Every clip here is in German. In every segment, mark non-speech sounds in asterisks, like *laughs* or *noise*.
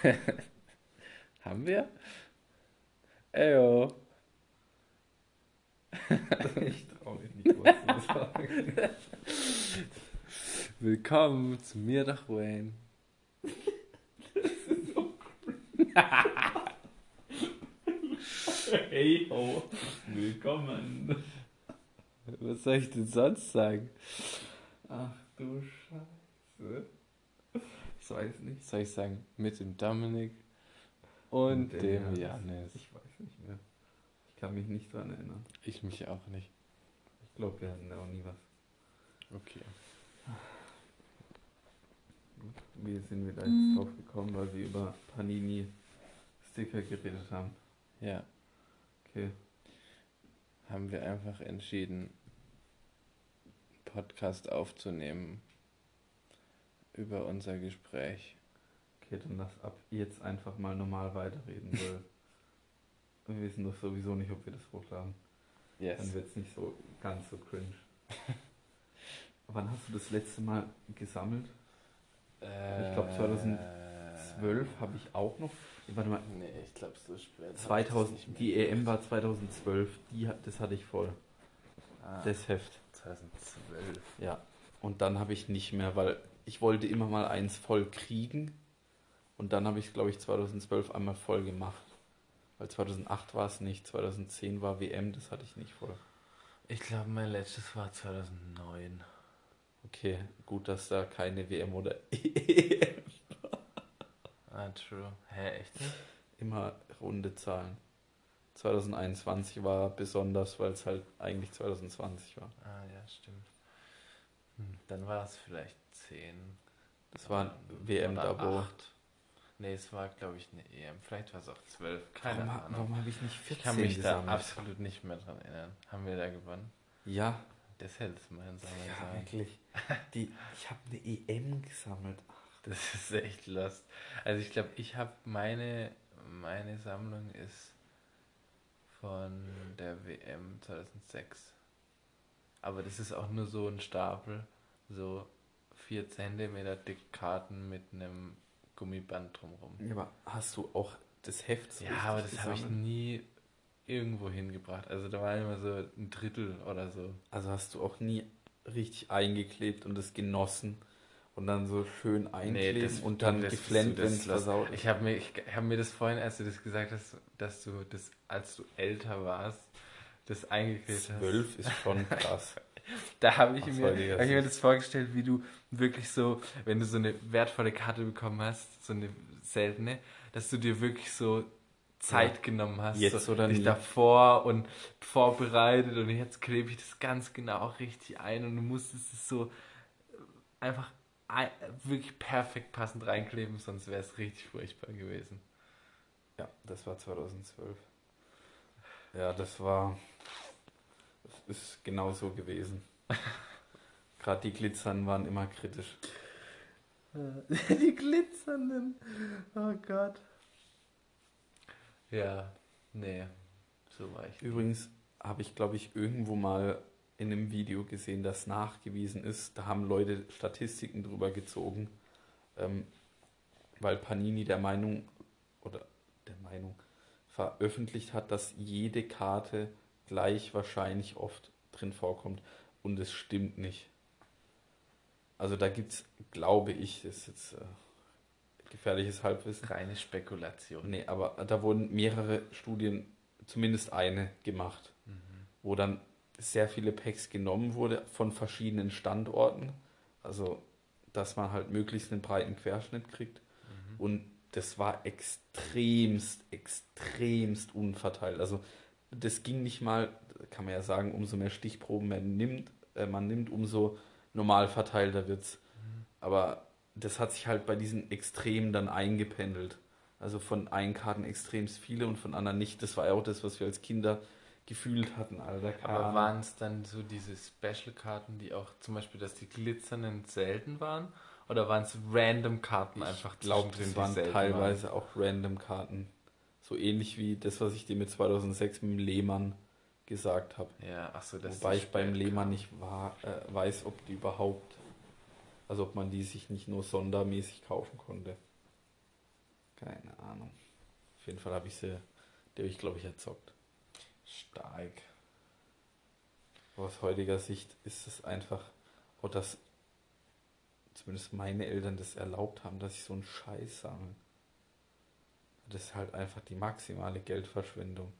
*laughs* Haben wir? Eyo. ich traue mich nicht, was zu sagen. Willkommen zu mir doch, Wayne. *laughs* Hey ho, willkommen. Was soll ich denn sonst sagen? Ach du Scheiße. Ich weiß nicht. Soll ich sagen? Mit dem Dominik und Und dem Janis. Janis. Ich weiß nicht mehr. Ich kann mich nicht dran erinnern. Ich mich auch nicht. Ich glaube, wir hatten da auch nie was. Okay. Wie sind wir da jetzt drauf gekommen, weil wir über Panini Sticker geredet haben? Ja, Okay. haben wir einfach entschieden, Podcast aufzunehmen über unser Gespräch. Okay, dann lass ab jetzt einfach mal normal weiterreden, weil *laughs* wir wissen doch sowieso nicht, ob wir das hochladen. Yes. Dann wird es nicht so ganz so cringe. *laughs* Wann hast du das letzte Mal gesammelt? Ich glaub, 2012 habe ich auch noch. Warte mal, Nee, ich glaube so spät. hab ich das 2000, nicht mehr die. EM war 2012, die, hat- das hatte ich voll. Ah, Das Heft. 2012. Ja. Und dann habe ich nicht mehr, weil ich wollte immer mal eins voll kriegen. Und dann habe ich es, glaube ich, 2012 einmal voll gemacht. Weil 2008 war es nicht, 2010 war WM, das hatte ich nicht voll. Ich glaube, mein letztes war 2009. Okay, gut, dass da keine WM oder EM Ah, true. Hä, echt nicht? immer runde Zahlen. 2021 war besonders, weil es halt eigentlich 2020 war. Ah, ja, stimmt. Dann war es vielleicht 10. Das war ein WM-Dabo. 8. Nee, es war, glaube ich, eine EM. Vielleicht war es auch 12. Keine Warum, Ahnung. warum habe ich nicht 14 ich kann mich gesammelt? da absolut nicht mehr dran erinnern. Haben wir da gewonnen? Ja, Das hätte es mein Sammeln ja sein. wirklich. Die, ich habe eine EM gesammelt. Das ist echt lost. Also ich glaube, ich habe meine, meine Sammlung ist von der WM 2006. Aber das ist auch nur so ein Stapel, so 4 cm dick Karten mit einem Gummiband drumherum. Ja, aber hast du auch das Heft so Ja, aber das habe ich nie irgendwo hingebracht. Also da war immer so ein Drittel oder so. Also hast du auch nie richtig eingeklebt und es genossen und dann so schön einkleben das- und dann das- geflennt, das wenn es versaut. Ich habe mir, ich hab mir das vorhin, als du das gesagt hast, dass du das, als du älter warst, das eingeklebt hast. Zwölf ist schon krass. *laughs* Da habe ich, mir, hab ich mir das vorgestellt, wie du wirklich so, wenn du so eine wertvolle Karte bekommen hast, so eine seltene, dass du dir wirklich so Zeit Ja. genommen hast, Jetzt so, oder dich nie. davor und vorbereitet und jetzt klebe ich das ganz genau auch richtig ein und du musstest es so einfach ein, wirklich perfekt passend reinkleben, sonst wäre es richtig furchtbar gewesen. Ja, das war 2012. Ja, das war. Das ist genau so gewesen. *laughs* Gerade die Glitzern waren immer kritisch. *laughs* Die glitzernden. Oh Gott. Ja, nee, so war ich. Übrigens habe ich, glaube ich, irgendwo mal in einem Video gesehen, dass nachgewiesen ist, da haben Leute Statistiken drüber gezogen, ähm, weil Panini der Meinung oder der Meinung veröffentlicht hat, dass jede Karte gleich wahrscheinlich oft drin vorkommt und es stimmt nicht. Also da gibt es, glaube ich, das ist jetzt äh, gefährliches Halbwissen, Reine Spekulation. Nee, aber da wurden mehrere Studien, zumindest eine, gemacht, Mhm. wo dann sehr viele Packs genommen wurde von verschiedenen Standorten. Also, dass man halt möglichst einen breiten Querschnitt kriegt. Mhm. Und das war extremst, extremst unverteilt. Also, das ging nicht mal, kann man ja sagen, umso mehr Stichproben man nimmt, äh, man nimmt, umso normal verteilter wird's. Mhm. Aber das hat sich halt bei diesen Extremen dann eingependelt. Also von einen Karten extremst viele und von anderen nicht. Das war ja auch das, was wir als Kinder gefühlt hatten, Alter. Aber waren es dann so diese Special-Karten, die auch zum Beispiel, dass die glitzernden selten waren? Oder waren es random Karten einfach Ich glaube, das die waren teilweise auch random Karten. So ähnlich wie das, was ich dir mit 2006 mit dem Lehmann gesagt habe. Ja, ach so, das Wobei ich beim Lehmann nicht war, äh, weiß, ob die überhaupt, also ob man die sich nicht nur sondermäßig kaufen konnte. Keine Ahnung. Auf jeden Fall habe ich sie, die habe ich glaube ich erzockt. Stark. Aus heutiger Sicht ist es einfach, auch dass zumindest meine Eltern das erlaubt haben, dass ich so einen Scheiß sammle. Das ist halt einfach die maximale Geldverschwendung.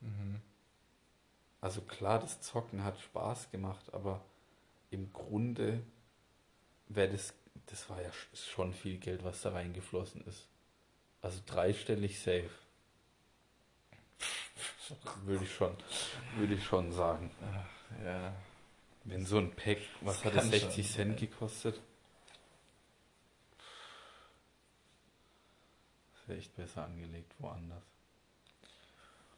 Mhm. Also klar, das Zocken hat Spaß gemacht, aber im Grunde wäre das, das war ja sch- schon viel Geld, was da reingeflossen ist. Also dreistellig safe. *laughs* Würde ich schon, würde ich schon sagen. Ach, ja. Wenn so ein Pack, was Das hat kann 60 schon Cent gekostet? Das wäre echt besser angelegt woanders.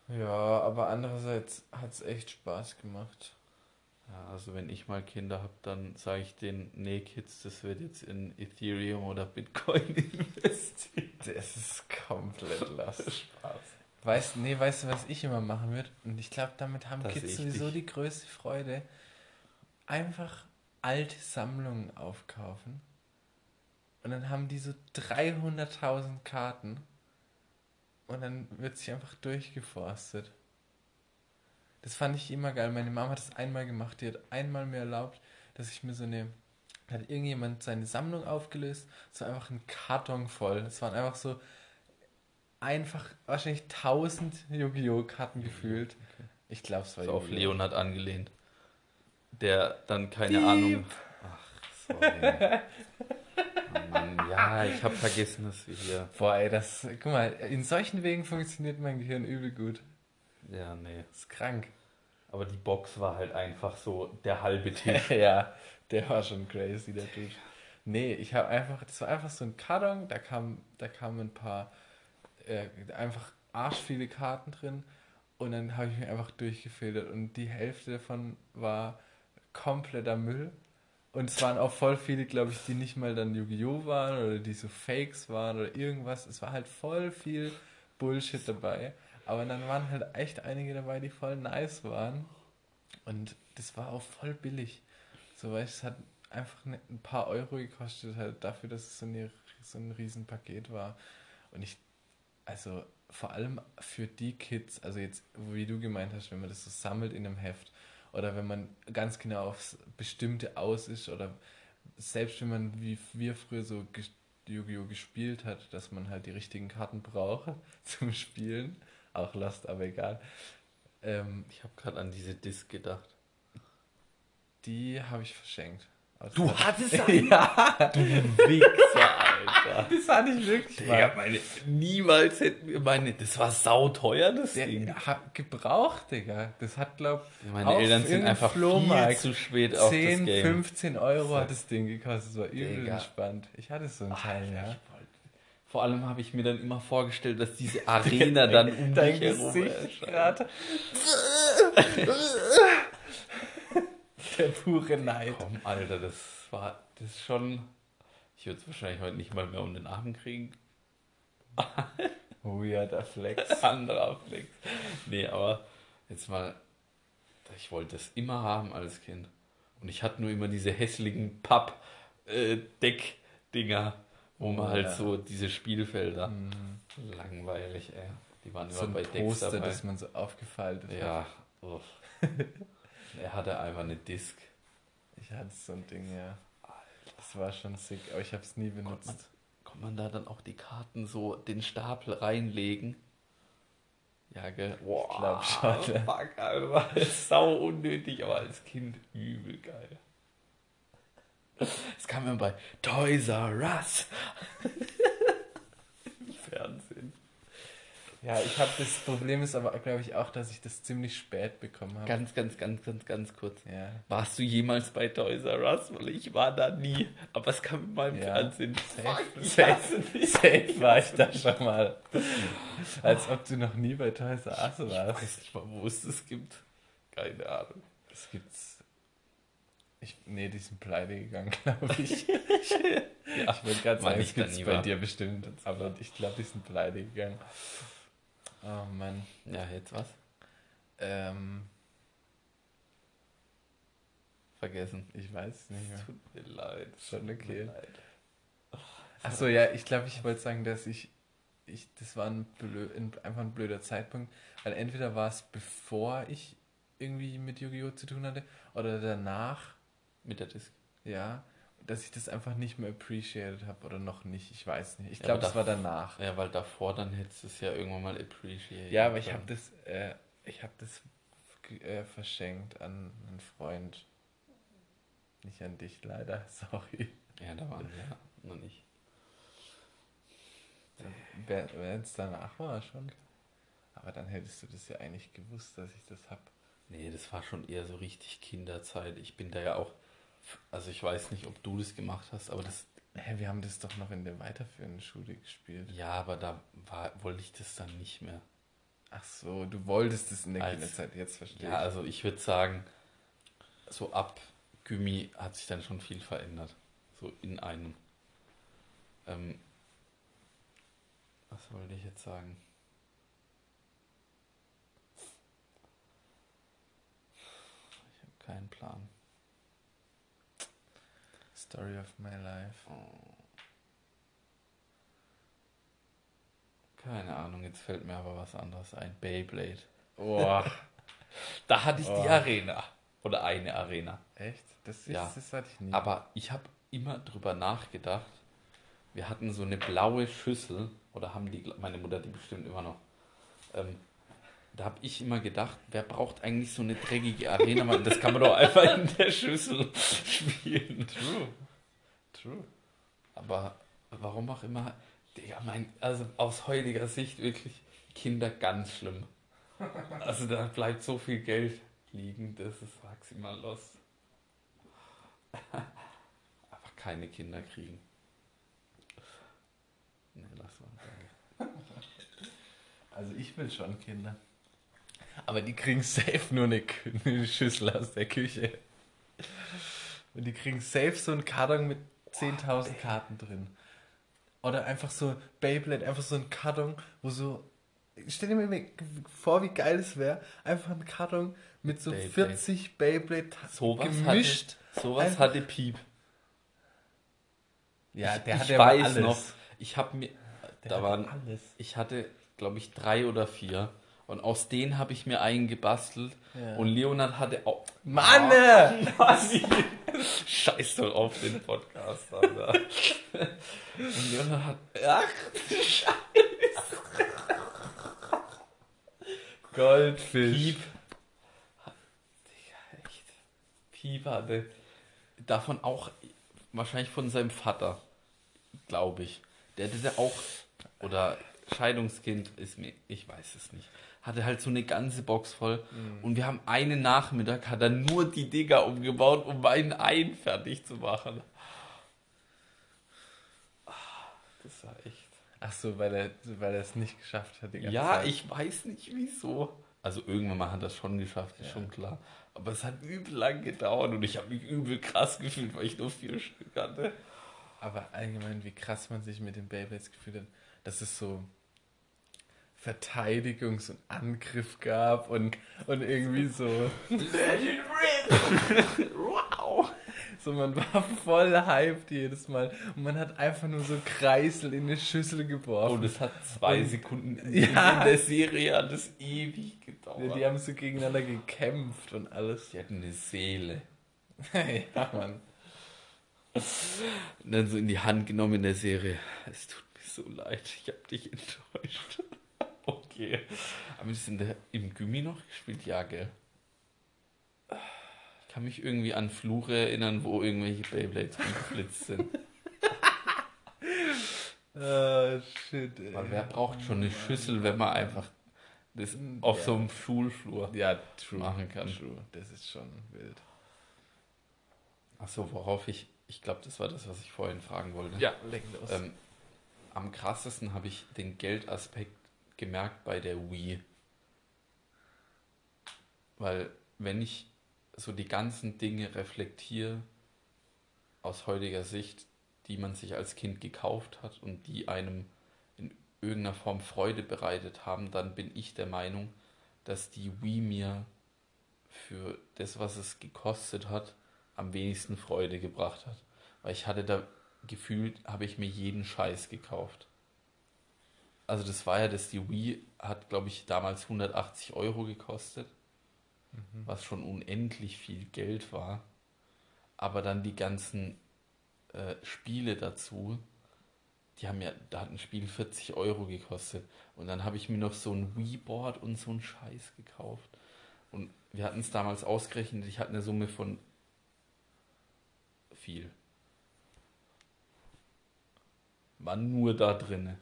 Ja, aber andererseits hat es echt Spaß gemacht. Ja, also wenn ich mal Kinder habe, dann sage ich denen, nee Kids, das wird jetzt in Ethereum oder Bitcoin *laughs* investiert. Das ist komplett lost. *laughs* Spaß. Weißt, nee, weißt du, was ich immer machen würde? Und ich glaube, damit haben Das Kids sowieso dich. die größte Freude. Einfach alte Sammlungen aufkaufen. Und dann haben die so 300.000 Karten. Und dann wird sich einfach durchgeforstet. Das fand ich immer geil. Meine Mama hat das einmal gemacht. Die hat einmal mir erlaubt, dass ich mir so eine. Da hat irgendjemand seine Sammlung aufgelöst. So einfach ein Karton voll. Es waren einfach so. Einfach wahrscheinlich 1000 Yu-Gi-Oh! Karten gefühlt. Ich glaube, es war So auf! Leonard angelehnt. Der dann keine Ahnung. Ach, sorry. *laughs* Mann, ja, ich habe vergessen, dass wir hier. Boah, ey, das. Guck mal, in solchen Wegen funktioniert mein Gehirn übel gut. Ja, nee. Das ist krank. Aber die Box war halt einfach so der halbe Tisch. *laughs* ja, der war schon crazy, der Typ. Nee, ich habe einfach, das war einfach so ein Karton, da kam, da kamen ein paar, äh, einfach arsch viele Karten drin und dann habe ich mir einfach durchgefiltert und die Hälfte davon war kompletter Müll und es waren auch voll viele, glaube ich, die nicht mal dann Yu-Gi-Oh! waren oder die so Fakes waren oder irgendwas. Es war halt voll viel Bullshit dabei, aber dann waren halt echt einige dabei, die voll nice waren und das war auch voll billig. So, du, es hat einfach ne- ein paar Euro gekostet, halt dafür, dass es so, eine, so ein Riesenpaket war. Und ich, also vor allem für die Kids, also jetzt, wie du gemeint hast, wenn man das so sammelt in einem Heft oder wenn man ganz genau aufs Bestimmte aus ist oder selbst wenn man, wie wir früher so Yu-Gi-Oh! gespielt hat, dass man halt die richtigen Karten braucht *laughs* zum Spielen, auch Lost, aber egal. Ähm, Ich habe gerade an diese Disc gedacht. die habe ich verschenkt. Also Du hattest *laughs* ja, Du Wichser, Alter. *laughs* das hatte ich wirklich mal. meine, niemals hätten wir meine. Das war sauteuer, das Der, Ding. gebraucht, Digga. Das hat, glaub Meine Eltern sind einfach viel Flohmarkt zu spät auf 10, das Game. 15 Euro hat das Ding gekostet. Das war übel Digga. entspannt. Ich hatte so ein Teil, ja. Vor allem habe ich mir dann immer vorgestellt, dass diese *laughs* Arena dann um Dein dich herum gerade. *laughs* Der pure Neid. Komm, Alter, das war das ist schon. Ich würde es wahrscheinlich heute nicht mal mehr um den Arm kriegen. Weirder Flex. *laughs* Anderer Flex. Nee, aber jetzt mal. Ich wollte das immer haben als Kind. Und ich hatte nur immer diese hässlichen Papp-Deck-Dinger, wo man Oh, halt ja. so diese Spielfelder. Mhm. Langweilig, ey. Die waren So immer bei Decks Poster, dabei. das man so aufgefaltet hat. Ja. *laughs* er hatte einfach eine Disc. Ich hatte so ein Ding, ja. Das war schon sick, aber ich habe es nie Konnte man, benutzt. konnte man da dann auch die Karten so den Stapel reinlegen? Ja, gell? Boah, glaub schon, ja. *laughs* Fuck, Alter, *laughs* sau unnötig, aber als Kind übel geil. Das kam mir bei Toys R Us. *laughs* Im Fernsehen. Ja, ich habe das Problem ist aber, glaube ich, auch, dass ich das ziemlich spät bekommen habe. Ganz, ganz, ganz, ganz, ganz kurz. Ja. Warst du jemals bei Toys R Us? Weil ich war da nie. Aber es kam in meinem Ja. Fernsehen. Safe, Fuck, ich safe, safe war ich da schon mal. Als ob du noch nie bei Toys R Us Ich warst. weiß nicht mal, wo es das gibt. Keine Ahnung. Das gibt's. Ich, nee, die sind pleite gegangen, *laughs* glaube ich. Ja, Ich gerade Mann, sagen, ich es gibt's bei war. dir bestimmt. Aber ich glaube, die sind pleite gegangen. Oh Mann. ja, jetzt was? Ähm, Vergessen. ich weiß es nicht mehr. Tut mir leid. Schon Tut mir okay. leid. Achso, ja, ich glaube, ich wollte sagen, dass ich, ich das war ein blö, ein, einfach ein blöder Zeitpunkt, weil entweder war es bevor ich irgendwie mit Yu-Gi-Oh! zu tun hatte oder danach. Mit der Disc. Ja, dass ich das einfach nicht mehr appreciated habe oder noch nicht, ich weiß nicht. Ich Ja, glaube, aber das war danach. Ja, weil davor dann hättest du es ja irgendwann mal appreciated. Ja, aber ich habe das, äh, ich habe das äh, verschenkt an einen Freund. Nicht an dich leider, *laughs* sorry. Ja, da waren wir ja noch nicht. Wenn es danach war schon. Aber dann hättest du das ja eigentlich gewusst, dass ich das hab. Nee, das war schon eher so richtig Kinderzeit. Ich bin da ja auch, also ich weiß nicht, ob du das gemacht hast, aber das, Hä, wir haben das doch noch in der weiterführenden Schule gespielt. ja, aber da war, wollte ich das dann nicht mehr. Ach so, du wolltest es in der Als- Kinderzeit, jetzt verstehe Ja, also ich würde sagen, so ab Gymi hat sich dann schon viel verändert. So in einem. Ähm, was wollte ich jetzt sagen? Ich habe keinen Plan. Story of my life. Keine Ahnung, jetzt fällt mir aber was anderes ein. Beyblade. Boah, *laughs* Da hatte ich Oh. die Arena. Oder eine Arena. echt? Das, Ja. ist, das hatte ich nie. Aber ich habe immer drüber nachgedacht. Wir hatten so eine blaue Schüssel, oder haben die, meine Mutter die bestimmt immer noch. Ähm, da habe ich immer gedacht, wer braucht eigentlich so eine dreckige Arena? Das kann man doch *laughs* einfach in der Schüssel spielen. True. True. Aber warum auch immer, Digga, mein, also aus heutiger Sicht wirklich Kinder ganz schlimm. Also da bleibt so viel Geld liegen, das ist maximal los. Einfach keine Kinder kriegen. Nee, lass mal. Danke. Also ich will schon Kinder. Aber die kriegen safe nur eine Schüssel aus der Küche. Und die kriegen safe so einen Karton mit 10.000 Karten drin. Oder einfach so Beyblade, einfach so ein Karton, wo so. Stell dir mal vor, wie geil es wäre. Einfach ein Karton mit so Beyblade. 40 Beyblade Sowas gemischt. Hatte, sowas Einfach- hatte Piep. Ja, ich, der ich hat ja aber weiß alles. noch, ich habe mir, Der da waren, alles. ich hatte, glaube ich, drei oder vier. Und aus denen habe ich mir einen gebastelt. Ja. Und Leonard hatte auch. Mann! *laughs* Scheiß doch auf den Podcast, Alter. Und Leonard hat. Ach, Goldfisch. Piep. Digga, echt. Piep hatte davon auch, wahrscheinlich von seinem Vater, glaube ich. Der hatte da auch, oder Scheidungskind ist mir, ich weiß es nicht. Hatte halt so eine ganze Box voll. Und wir haben einen Nachmittag, hat er nur die Dinger umgebaut, um meinen einen fertig zu machen. Das war echt. Ach so, weil er, weil er es nicht geschafft hat. Ja, Zeit. ich weiß nicht wieso. Also irgendwann mal hat er es schon geschafft, ist Ja. schon klar. Aber es hat übel lang gedauert und ich habe mich übel krass gefühlt, weil ich nur vier Stück hatte. Aber allgemein, wie krass man sich mit den Beyblades gefühlt hat, dass es so Verteidigungs- und Angriff gab und, und irgendwie so. wow! So, man war voll hyped jedes Mal und man hat einfach nur so Kreisel in eine Schüssel geworfen. Und es hat zwei Und- Sekunden in, Ja. in der Serie hat es ewig Ja, gedauert. die haben so gegeneinander gekämpft und alles. Die hatten eine Seele. *laughs* ja, Mann. Und dann so in die Hand genommen in der Serie. Es tut mir so leid, ich habe dich enttäuscht. Okay. Haben in der, im Gummi noch gespielt? Ja, gell? Ich kann mich irgendwie an Fluche erinnern, wo irgendwelche Beyblades geflitzt sind. *laughs* Ah, shit, ey. Weil wer braucht schon eine Schüssel, wenn man einfach das auf Ja. so einem Schulflur Ja, true. machen kann? True. Das ist schon wild. Achso, worauf ich, ich glaube, das war das, was ich vorhin fragen wollte. Ja, leg los. Ähm, am krassesten habe ich den Geldaspekt gemerkt bei der Wii. Weil wenn ich so die ganzen Dinge reflektiere aus heutiger Sicht, die man sich als Kind gekauft hat und die einem in irgendeiner Form Freude bereitet haben, dann bin ich der Meinung, dass die Wii mir für das, was es gekostet hat, am wenigsten Freude gebracht hat. Weil ich hatte da gefühlt habe ich mir jeden Scheiß gekauft. Also das war ja das, die Wii hat, glaube ich, damals 180 Euro gekostet, Mhm. was schon unendlich viel Geld war. Aber dann die ganzen äh, Spiele dazu, die haben ja, da hat ein Spiel 40 Euro gekostet. Und dann habe ich mir noch so ein Wii-Board und so einen Scheiß gekauft. Und wir hatten es damals ausgerechnet, ich hatte eine Summe von viel. War nur da drinne.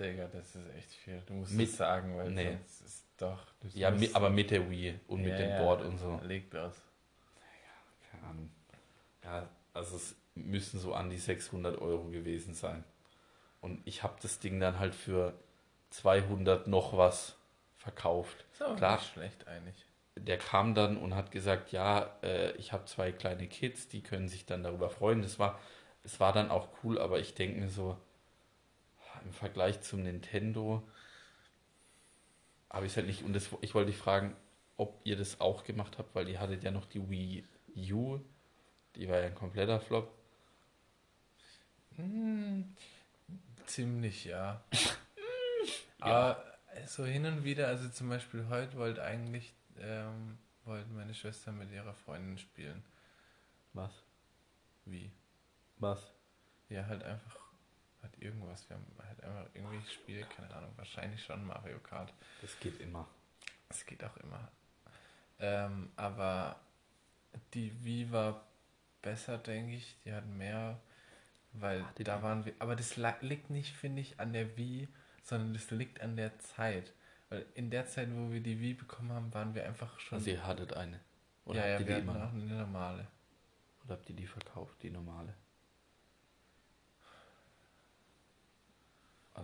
Digga, das ist echt viel. Du musst Mit- es sagen, weil Nee. sonst ist doch. Ja, musst- mi aber mit der Wii und mit Ja, dem ja, Board und so. Legt aus. Keine Ahnung. Ja, also es müssen so an die 600 Euro gewesen sein. Und ich habe das Ding dann halt für 200 noch was verkauft. Ist aber Klar. nicht schlecht eigentlich. Der kam dann und hat gesagt, ja, äh, ich habe zwei kleine Kids, die können sich dann darüber freuen. Das war, es war dann auch cool, aber ich denke mir so, im Vergleich zum Nintendo habe ich es halt nicht. Und das, ich wollte dich fragen, ob ihr das auch gemacht habt, weil ihr hattet ja noch die Wii U, die war ja ein kompletter Flop. Hm, ziemlich, ja. *laughs* Aber so hin und wieder, also zum Beispiel heute wollte eigentlich, ähm, wollte meine Schwester mit ihrer Freundin spielen. Was? Wie? Was? Ja, halt einfach, halt irgendwas. Wir haben halt einfach irgendwie Spiele, keine Ahnung, wahrscheinlich schon Mario Kart. Das geht immer. Es geht auch immer. Ähm, aber die Wii war besser, denke ich. Die hat mehr, weil Hatte da waren wir. Aber das liegt nicht, finde ich, an der Wii, sondern das liegt an der Zeit. Weil in der Zeit, wo wir die Wii bekommen haben, waren wir einfach schon. Also ihr hattet eine. Oder ja, habt ja, ihr wir die hatten immer auch noch? eine normale. Oder habt ihr die verkauft, die normale?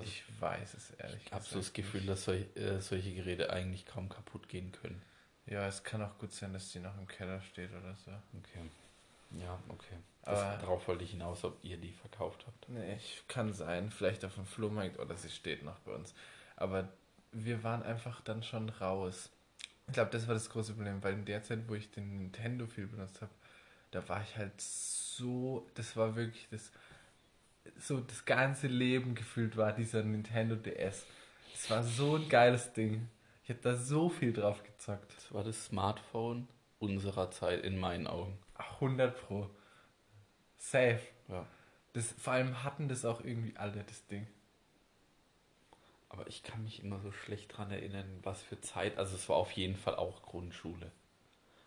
Ich weiß es ehrlich Ich habe so das gesagt Gefühl, nicht. dass sol äh, solche Geräte eigentlich kaum kaputt gehen können. Ja, es kann auch gut sein, dass die noch im Keller steht oder so. Okay. Ja, okay. Das, Aber- darauf wollte ich hinaus, ob ihr die verkauft habt. Nee, ich, kann sein. Vielleicht auf dem Flohmarkt oder sie steht noch bei uns. Aber wir waren einfach dann schon raus. Ich glaube, das war das große Problem, weil in der Zeit, wo ich den Nintendo viel benutzt habe, da war ich halt so, das war wirklich das, so das ganze Leben gefühlt war dieser Nintendo DS. Es war so ein geiles Ding. Ich habe da so viel drauf gezockt. Das war das Smartphone unserer Zeit in meinen Augen. 100 Pro. Safe. Ja. Das, vor allem hatten das auch irgendwie alle, das Ding. Aber ich kann mich immer so schlecht dran erinnern, was für Zeit. Also es war auf jeden Fall auch Grundschule.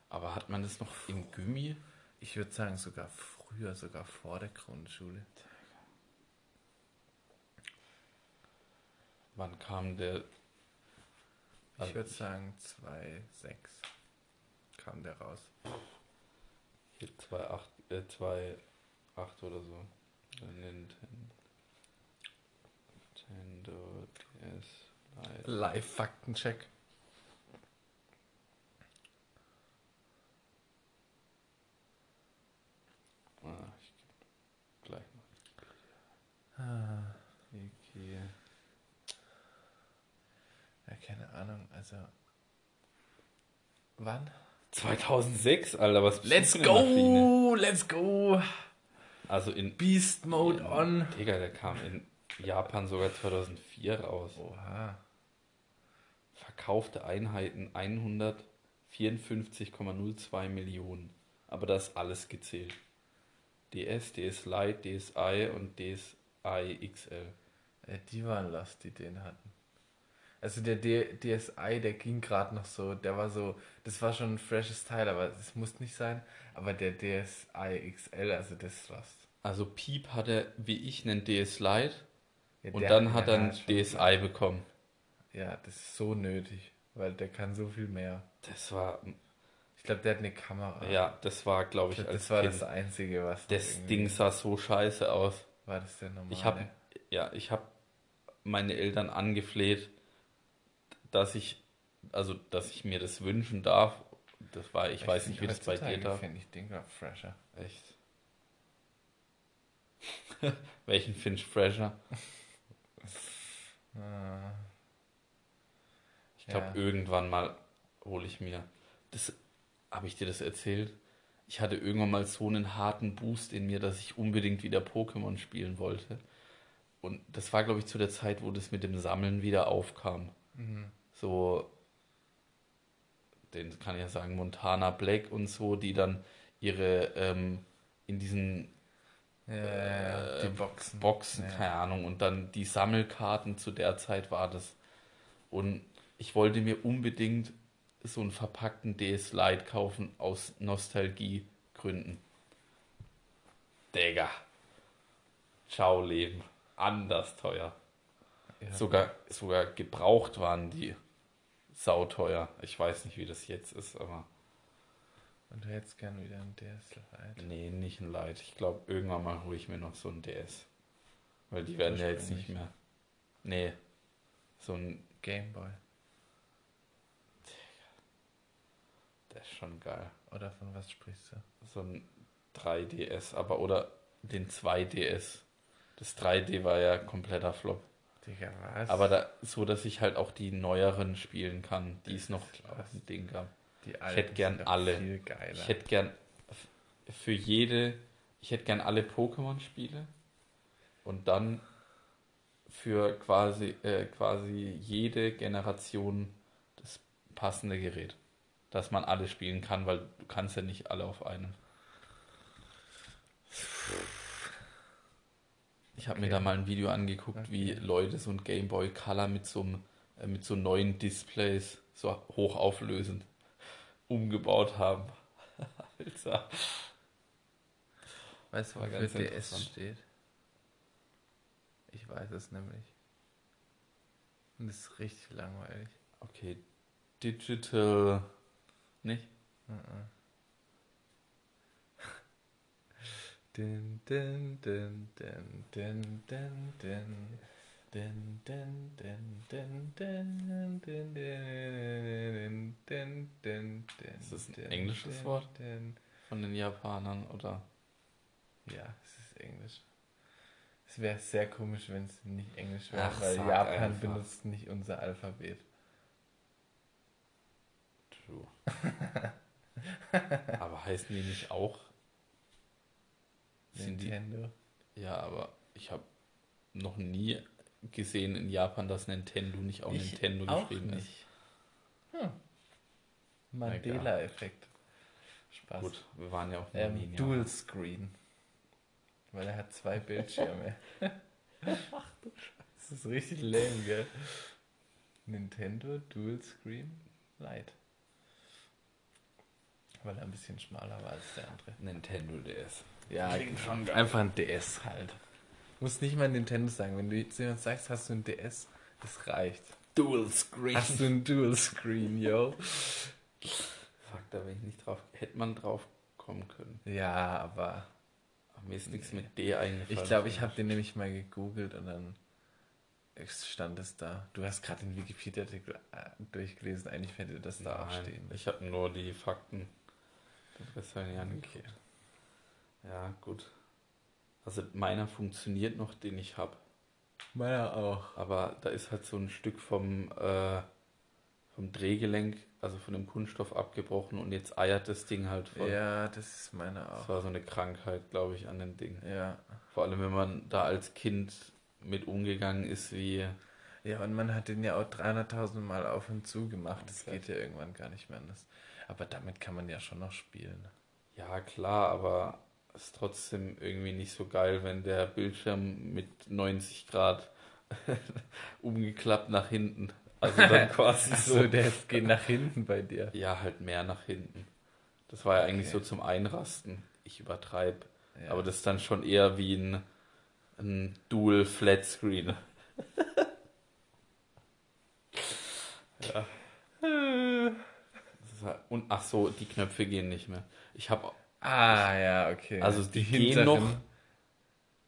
Aber hat man das noch im Gummi? Ich würde sagen, sogar früher, sogar vor der Grundschule. Wann kam der? Ich Also würde sagen, 2,6 kam der raus. Hier 2,8 äh, 2,8 oder so. Nintendo, DS Lite. Live-Faktencheck. Ah, ich gleich noch. Ah, Wiki. ja, keine Ahnung, also. Wann? 2006, Alter, was bist Let's go! Let's go! Also in Beast Mode on! Digga, der kam in Japan sogar 2004 raus. Oha. Verkaufte Einheiten 154,02 Millionen. Aber da ist alles gezählt. DS, DS Lite, DSi und DSi XL. Äh, die waren lost, die den hatten. Also der D DSi, der ging gerade noch so, der war so, das war schon ein freshes Teil, aber es muss nicht sein. Aber der DSi XL, also das ist lost. Also Piep hatte, wie ich, einen DS Lite Ja, und dann hat er einen schon- DSi bekommen. Ja, das ist so nötig, weil der kann so viel mehr. Das war, Ich glaube, der hat eine Kamera. ja, das war, glaube ich ich, glaub, das war Kind. das Einzige, was. Das Ding sah so scheiße aus. War das der normale? Ich habe ja, ich habe meine Eltern angefleht, dass ich also dass ich mir das wünschen darf. Das war ich, weiß nicht, wie das bei dir da. finde ich den grad fresher. Echt. *laughs* Welchen Finch Fresher? Ah, Ich glaube Ja. irgendwann mal hole ich mir das habe ich dir das erzählt? ich hatte irgendwann mal so einen harten Boost in mir, dass ich unbedingt wieder Pokémon spielen wollte. Und das war, glaube ich, zu der Zeit, wo das mit dem Sammeln wieder aufkam. Mhm. So, den kann ich ja sagen, Montana Black und so, die dann ihre ähm, in diesen Ja, äh, Die Boxen. Boxen, Ja. keine Ahnung, und dann die Sammelkarten zu der Zeit war das. Und ich wollte mir unbedingt so einen verpackten DS Lite kaufen aus Nostalgiegründen. Digga. Ciao Leben. Anders teuer. Ja. Sogar, sogar gebraucht waren die sauteuer. Ich weiß nicht, wie das jetzt ist, aber Und du hättest gern wieder ein DS Lite. nee, nicht ein Lite. Ich glaube, irgendwann mal hole ich mir noch so ein DS. Weil die werden ja jetzt nicht mehr. Nee. So ein, Gameboy. der ist schon geil. Oder von was sprichst du? So ein 3DS, aber oder den 2DS. Das 3D war ja kompletter Flop. Digga, was? Aber da, so, dass ich halt auch die neueren spielen kann, die es noch dem Ding gab. die ich hätte gern alle. Ich hätte gern für jede, ich hätte gern alle Pokémon-Spiele und dann für quasi, äh, quasi jede Generation das passende Gerät. Dass man alle spielen kann, weil du kannst ja nicht alle auf einem. Ich habe mir Okay. da mal ein Video angeguckt, wie Okay. Leute so ein Game Boy Color mit so, einem, äh, mit so neuen Displays so hochauflösend umgebaut haben. *laughs* Alter. Weißt du, wofür DS steht? Ich weiß es nämlich. Und das ist richtig langweilig. Okay, Digital. Nicht? Mhm. Din, din, din, din, din, din, din. Din, din, din, din, din, din, din, din, din, din, Ist das ein englisches Wort? Von den Japanern oder? Ja, es ist Englisch. Es wäre sehr komisch, wenn es nicht Englisch wäre, Ach, weil Japan einfach. benutzt nicht unser Alphabet. True. aber heißen die nicht auch? Nintendo. Ja, aber ich habe noch nie gesehen in Japan, dass Nintendo nicht auch Ich Nintendo auch geschrieben ist. nicht. Hm. Mandela-Effekt. Spaß. Gut, wir waren ja auch nie Ähm, in Dual. Screen. Weil er hat zwei Bildschirme. *laughs* Ach du Scheiße. Das ist richtig lame, gell? Nintendo Dual Screen Lite. Weil er ein bisschen schmaler war als der andere. Nintendo DS. Ja, Klingt genau. schon geil. einfach ein DS halt. Muss nicht mal Nintendo sagen. Wenn du jetzt jemand sagst, hast du ein DS, das reicht. Dual Screen. Hast du ein Dual Screen, yo? Fuck, da bin ich nicht drauf. Hätte man drauf kommen können. Ja, aber Aber mir ist nichts mit D eingefallen. ich glaube, ich habe den nämlich mal gegoogelt und dann stand es da. Du hast gerade den Wikipedia-Artikel äh, durchgelesen. Eigentlich hätte das da auch Nein, stehen. ich habe nur die Fakten. Das war ja nicht. Okay. Ja, gut. Also meiner funktioniert noch, den ich habe. Meiner auch. Aber da ist halt so ein Stück vom, äh, vom Drehgelenk, also von dem Kunststoff abgebrochen und jetzt eiert das Ding halt voll. Ja, das ist meiner Das auch. war so eine Krankheit, glaube ich, an dem Ding. Ja. Vor allem, wenn man da als Kind mit umgegangen ist, wie. Ja, und man hat den ja auch 300.000 Mal auf und zu gemacht. Das Okay. geht ja irgendwann gar nicht mehr anders. Aber damit kann man ja schon noch spielen. Ja, klar, aber ist trotzdem irgendwie nicht so geil, wenn der Bildschirm mit 90 Grad *laughs* umgeklappt nach hinten. Also dann *laughs* quasi Achso, so. der geht nach hinten bei dir. Ja, halt mehr nach hinten. Das war ja eigentlich Okay. so zum Einrasten. Ich übertreibe. Ja. Aber das ist dann schon eher wie ein, ein Dual Flat Screen. *laughs* ja. Halt- Und ach so, die Knöpfe gehen nicht mehr. Ich habe Ah, ja, okay. Also die gehen noch.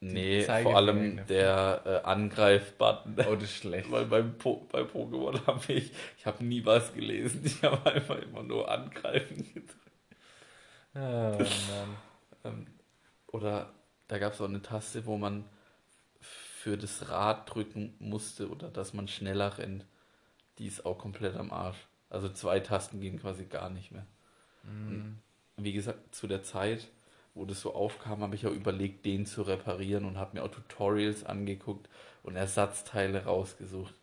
Nee, vor allem der äh, Angreif-Button. Oh, das ist schlecht. *laughs* Weil beim po bei Pokémon *laughs* habe ich, ich habe nie was gelesen. Ich habe einfach immer nur angreifen gedrückt. Oh, Mann. *laughs* Ähm, oder da gab es auch eine Taste, wo man für das Rad drücken musste oder dass man schneller rennt. Die ist auch komplett am Arsch. Also zwei Tasten gehen quasi gar nicht mehr. Mhm. Wie gesagt, zu der Zeit, wo das so aufkam, habe ich auch überlegt, den zu reparieren und habe mir auch Tutorials angeguckt und Ersatzteile rausgesucht.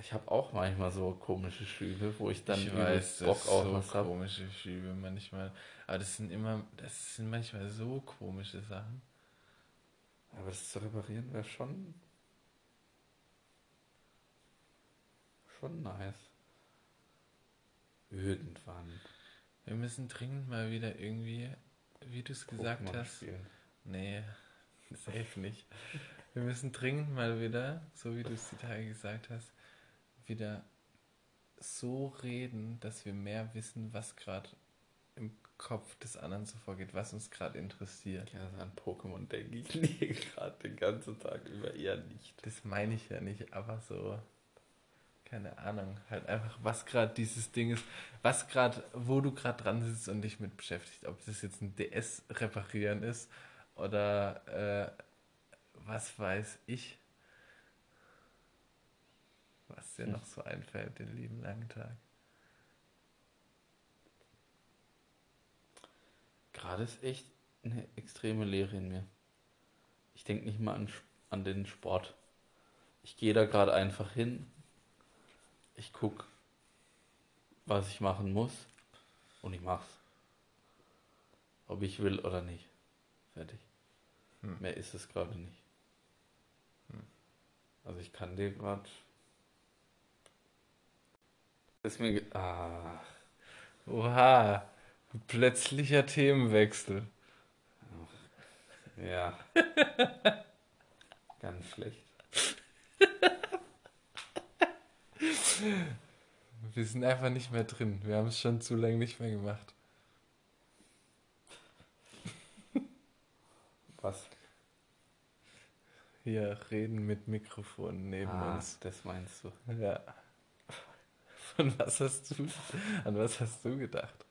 Ich habe auch manchmal so komische Schübe, wo ich dann ich weiß, Bock das auf so was habe. komische Schübe manchmal. Aber das sind immer, das sind manchmal so komische Sachen. Aber das zu reparieren wäre schon. schon nice. Irgendwann. Wir müssen dringend mal wieder irgendwie, wie du es gesagt hast. spielen. Nee, *laughs* safe nicht. Wir müssen dringend mal wieder, so wie du es die Tage gesagt hast, wieder so reden, dass wir mehr wissen, was gerade im Kopf des anderen so vorgeht, was uns gerade interessiert. Ja, an Pokémon denke ich *laughs* gerade den ganzen Tag über eher nicht. Das meine ich ja nicht, aber so, keine Ahnung, halt einfach, was gerade dieses Ding ist, was gerade, wo du gerade dran sitzt und dich mit beschäftigt, ob das jetzt ein DS reparieren ist oder äh, was weiß ich, was dir Hm. noch so einfällt, den lieben langen Tag. Gerade ist echt eine extreme Leere in mir. Ich denke nicht mal an, an den Sport. Ich gehe da gerade einfach hin. Ich gucke, was ich machen muss. Und ich mach's. Ob ich will oder nicht. Fertig. Hm. Mehr ist es gerade nicht. Hm. Also ich kann dir gerade. Ist mir. Ah. Oha, plötzlicher Themenwechsel. Ja. *laughs* Ganz schlecht. Wir sind einfach nicht mehr drin. Wir haben es schon zu lange nicht mehr gemacht. Was? Hier reden mit Mikrofon neben ah, uns. das meinst du. Ja. Von was hast du, an was hast du gedacht?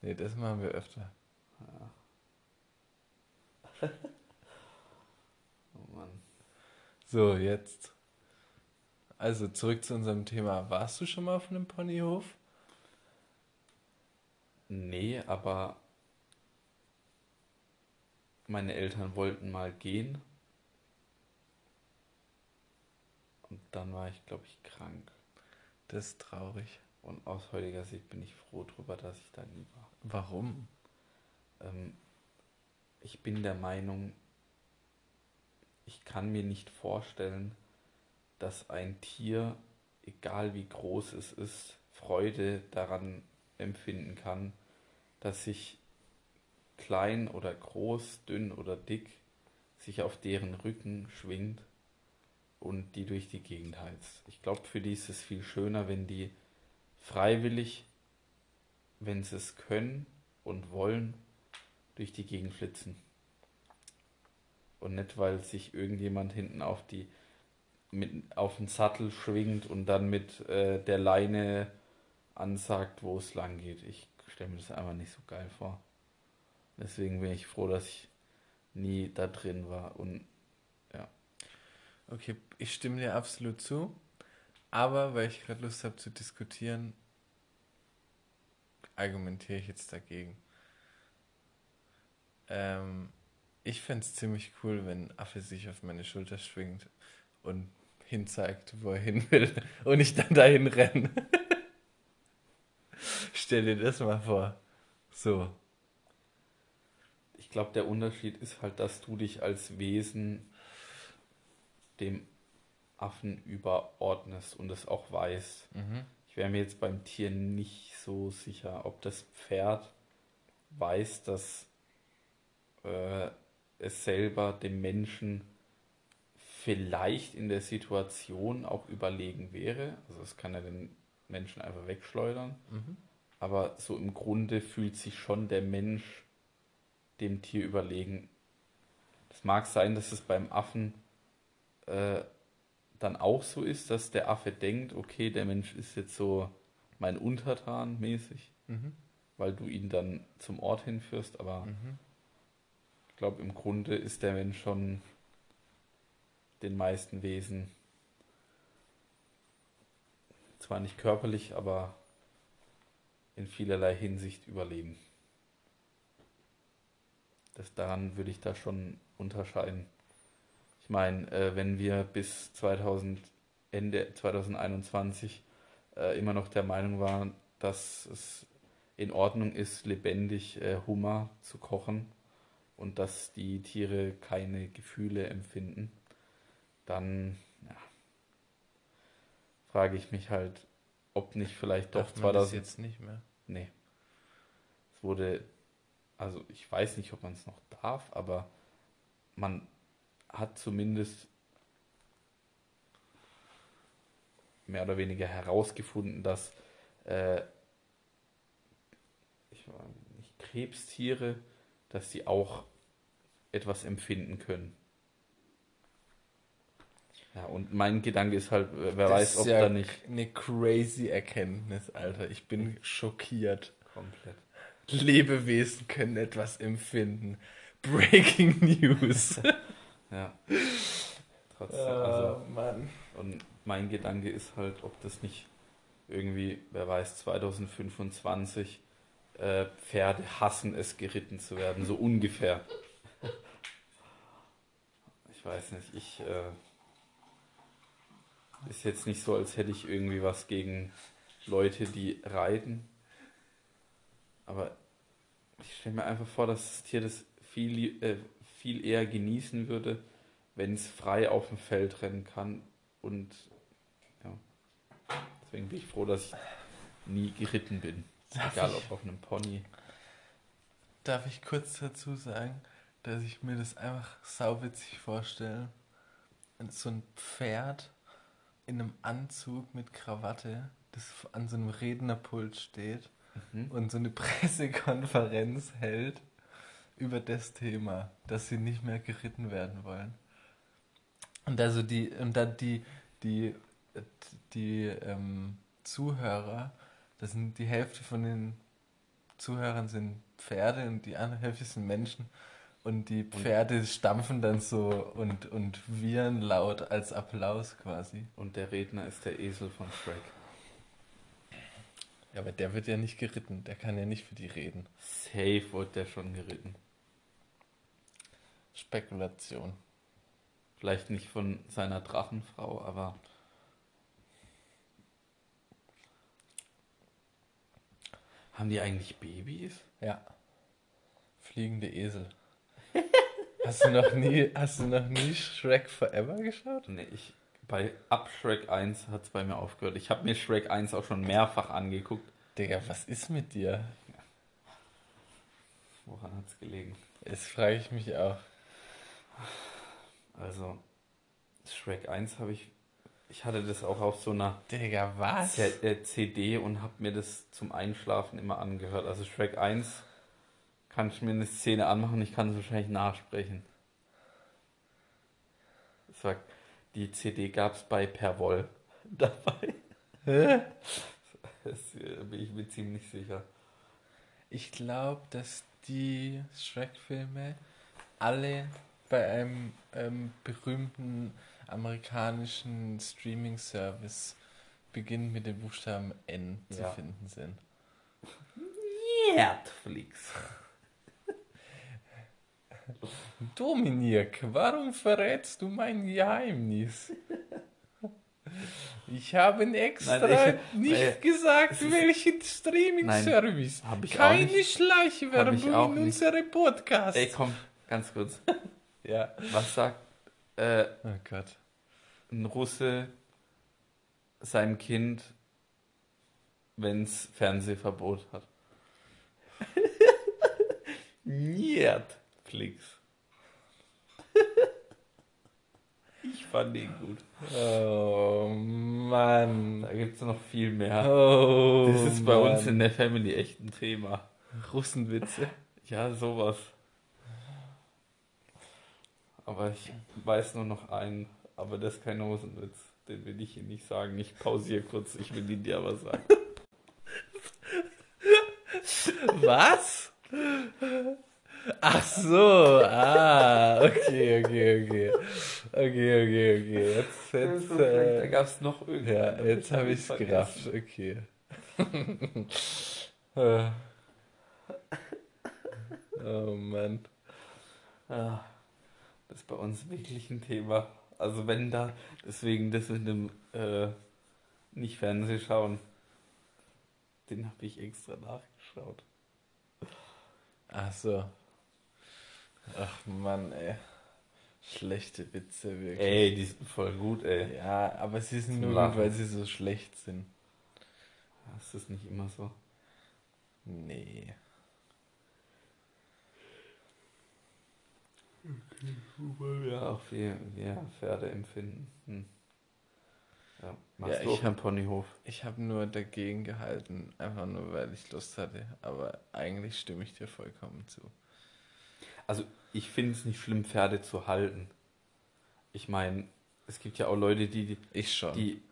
Nee, das machen wir öfter. Ja. oh Mann. So, jetzt. Also zurück zu unserem Thema. Warst du schon mal auf einem Ponyhof? Nee, aber meine Eltern wollten mal gehen. Und dann war ich, glaube ich, krank. Das ist traurig. Und aus heutiger Sicht bin ich froh drüber, dass ich da nie war. Warum? Ähm, ich bin der Meinung, ich kann mir nicht vorstellen, dass ein Tier, egal wie groß es ist, Freude daran empfinden kann, dass sich klein oder groß, dünn oder dick sich auf deren Rücken schwingt und die durch die Gegend heizt. Ich glaube, für die ist es viel schöner, wenn die freiwillig, wenn sie es können und wollen, durch die Gegend flitzen. Und nicht, weil sich irgendjemand hinten auf die mit auf den Sattel schwingt und dann mit äh, der Leine ansagt, wo es lang geht. Ich stelle mir das einfach nicht so geil vor. Deswegen bin ich froh, dass ich nie da drin war. Und Okay, ich stimme dir absolut zu. Aber weil ich gerade Lust habe zu diskutieren, argumentiere ich jetzt dagegen. Ähm, ich fände es ziemlich cool, wenn ein Affe sich auf meine Schulter schwingt und hinzeigt, wo er hin will *laughs* und ich dann dahin renne. *laughs* Stell dir das mal vor. So. ich glaube, der Unterschied ist halt, dass du dich als Wesen dem Affen überordnest und es auch weißt. Mhm. Ich wäre mir jetzt beim Tier nicht so sicher, ob das Pferd weiß, dass äh, es selber dem Menschen vielleicht in der Situation auch überlegen wäre. Also es kann ja den Menschen einfach wegschleudern. Mhm. Aber so im Grunde fühlt sich schon der Mensch dem Tier überlegen. Es mag sein, dass es beim Affen äh, dann auch so ist, dass der Affe denkt, okay, der Mensch ist jetzt so mein Untertan mäßig, Mhm. weil du ihn dann zum Ort hinführst. Aber Mhm. Ich glaube, im Grunde ist der Mensch schon den meisten Wesen zwar nicht körperlich, aber in vielerlei Hinsicht überleben. Das daran würde ich da schon unterscheiden. Ich meine, äh, wenn wir bis 2000, Ende 2021 äh, immer noch der Meinung waren, dass es in Ordnung ist, lebendig äh, Hummer zu kochen und dass die Tiere keine Gefühle empfinden, dann ja, frage ich mich halt, ob nicht vielleicht doch Darf man 2000 das jetzt nicht mehr. Nee. Es wurde, also ich weiß nicht, ob man es noch darf, aber man hat zumindest mehr oder weniger herausgefunden, dass äh, ich nicht, Krebstiere, dass sie auch etwas empfinden können. Ja, und mein Gedanke ist halt, wer Das weiß, ob ja da nicht Eine crazy Erkenntnis, Alter. Ich bin *laughs* schockiert. komplett. Lebewesen können etwas empfinden. Breaking *laughs* News. *laughs* Ja. Trotzdem, also, oh, Mann. Und mein Gedanke ist halt, ob das nicht irgendwie, wer weiß, 2025 äh, Pferde hassen es, geritten zu werden, so ungefähr. Ich weiß nicht, ich äh, ist jetzt nicht so, als hätte ich irgendwie was gegen Leute, die reiten. Aber ich stelle mir einfach vor, dass das Tier das viel, äh, viel eher genießen würde, wenn es frei auf dem Feld rennen kann. Und ja, deswegen bin ich froh, dass ich nie geritten bin. Darf Egal ich- ob auf einem Pony. Darf ich kurz dazu sagen, dass ich mir das einfach sauwitzig vorstelle? So ein Pferd in einem Anzug mit Krawatte, das an so einem Rednerpult steht Mhm. und so eine *laughs* Pressekonferenz hält über das Thema, dass sie nicht mehr geritten werden wollen. Und also die, und dann die, die, die ähm, Zuhörer, das sind die Hälfte von den Zuhörern sind Pferde und die andere Hälfte sind Menschen. Und die Pferde stampfen dann so und, und wiehern laut als Applaus quasi. Und der Redner ist der Esel von Shrek. Ja, aber der wird ja nicht geritten, der kann ja nicht für die reden. Safe wurde der schon geritten. Spekulation. Vielleicht nicht von seiner Drachenfrau, aber haben die eigentlich Babys? Ja. Fliegende Esel. *laughs* Hast du noch nie, hast du noch nie Shrek Forever geschaut? Nee, ich, bei ab Shrek 1 hat es bei mir aufgehört. Ich habe mir Shrek 1 auch schon mehrfach angeguckt. Digga, was ist mit dir? Woran hat es gelegen? Das frage ich mich auch. Also, Shrek 1 habe ich. Ich hatte das auch auf so einer Digga, was? C äh, CD und habe mir das zum Einschlafen immer angehört. Also Shrek 1 kann ich mir eine Szene anmachen, ich kann es wahrscheinlich nachsprechen. Ich sag, die CD gab es bei Perwoll *laughs* dabei. Hä? Das äh, bin ich mir ziemlich sicher. Ich glaube, dass die Shrek-Filme alle bei einem ähm, berühmten amerikanischen Streaming-Service beginnend mit dem Buchstaben N zu Ja. finden sind. Netflix. *laughs* Dominik, warum verrätst du mein Geheimnis? Ich habe extra Nein, ich- nicht äh, gesagt, welchen Streaming-Service. Keine. Schleichwerbung in nicht. unsere Podcasts. Ey, komm, ganz kurz. *laughs* Ja. Was sagt äh, Oh Gott. ein Russe seinem Kind, wenn es Fernsehverbot hat? *laughs* Netflix. ich fand den gut. Oh Mann. Da gibt es noch viel mehr. Oh, das ist bei uns Mann. in der Family echt ein Thema. Russenwitze. Ja, sowas. Aber ich weiß nur noch einen, aber das ist kein Hosenwitz. Den will ich hier nicht sagen. Ich pausiere kurz, ich will ihn dir aber sagen. Was? Ach so, ah, okay, okay, okay. Okay, okay, okay. Jetzt, jetzt, So äh, da gab es noch irgendwas. ja, jetzt habe ich es gerafft. Okay. *laughs* Äh. oh Mann. Ah, das ist bei uns wirklich ein Thema. Also wenn da, deswegen das mit dem äh, nicht Fernseh schauen, den habe ich extra nachgeschaut. Ach so. Ach Mann, ey. Schlechte Witze, wirklich. Ey, die sind voll gut, ey. Ja, aber sie sind nur Lachen. gut, weil sie so schlecht sind. Das ist nicht immer so. Nee. Ja, auch wir, wir Pferde empfinden. Hm. Ja, machst Ja, du ich auch einen hab- Ponyhof? Ich habe nur dagegen gehalten, einfach nur weil ich Lust hatte. Aber eigentlich stimme ich dir vollkommen zu. Also ich finde es nicht schlimm, Pferde zu halten. Ich meine, es gibt ja auch Leute, die, Ich schon. die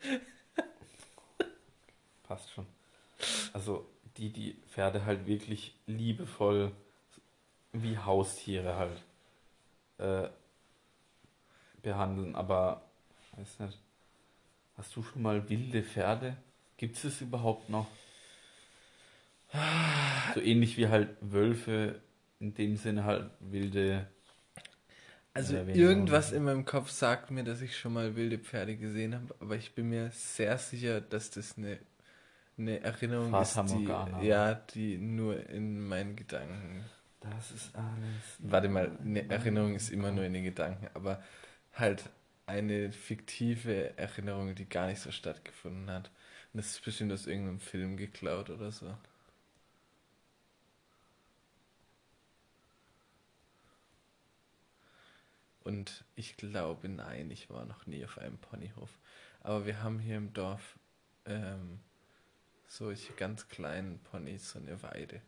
*laughs* passt schon. Also die, die Pferde halt wirklich liebevoll wie Haustiere halt äh, behandeln, aber weiß nicht. Hast du schon mal wilde Pferde? Gibt es überhaupt noch? So ähnlich wie halt Wölfe, in dem Sinne halt wilde. Also irgendwas in meinem Kopf sagt mir, dass ich schon mal wilde Pferde gesehen habe, aber ich bin mir sehr sicher, dass das eine, eine Erinnerung Fata ist, die, Morgana. ja, die nur in meinen Gedanken. Das ist alles. Warte mal, eine Erinnerung ist immer nur in den Gedanken, aber halt eine fiktive Erinnerung, die gar nicht so stattgefunden hat. Und das ist bestimmt aus irgendeinem Film geklaut oder so. Und ich glaube, nein, ich war noch nie auf einem Ponyhof. Aber wir haben hier im Dorf ähm, solche ganz kleinen Ponys, so eine Weide.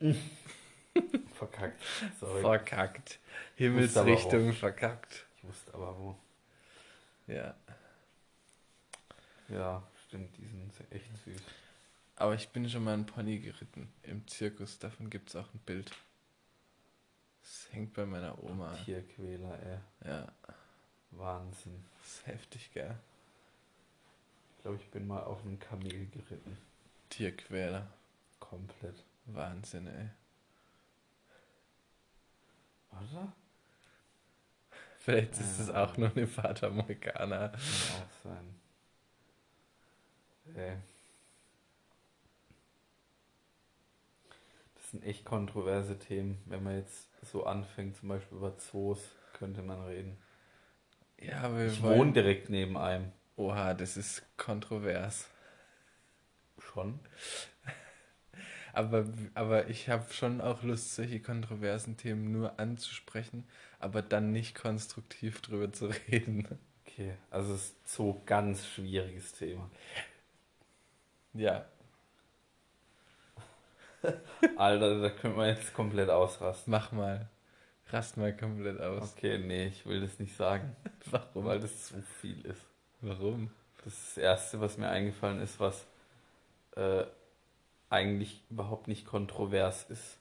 *laughs* Verkackt. Sorry. Verkackt. Himmelsrichtung verkackt. Ich wusste aber wo. Ja. Ja, stimmt, die sind echt süß. Aber ich bin schon mal einen Pony geritten im Zirkus. Davon gibt es auch ein Bild. Das hängt bei meiner Oma. Tierquäler, ey. Ja, Wahnsinn. das ist heftig, gell? Ich glaube, ich bin mal auf einem Kamel geritten. Tierquäler. Komplett. Wahnsinn, ey. Oder? Vielleicht ist es auch nur eine Fata Morgana. Kann auch sein. Ey. Das sind echt kontroverse Themen. Wenn man jetzt so anfängt, zum Beispiel über Zoos, könnte man reden. Ja, aber wir Ich wollen... wohne direkt neben einem. Oha, das ist kontrovers. Schon? Aber, aber ich habe schon auch Lust, solche kontroversen Themen nur anzusprechen, aber dann nicht konstruktiv drüber zu reden. Okay, also es ist so ganz schwieriges Thema. Ja, *laughs* Alter, da können wir jetzt komplett ausrasten. mach mal. Rast mal komplett aus. Okay, nee, ich will das nicht sagen, *laughs* Warum? weil das zu viel ist. Warum? Das ist das Erste, was mir eingefallen ist, was äh, eigentlich überhaupt nicht kontrovers ist,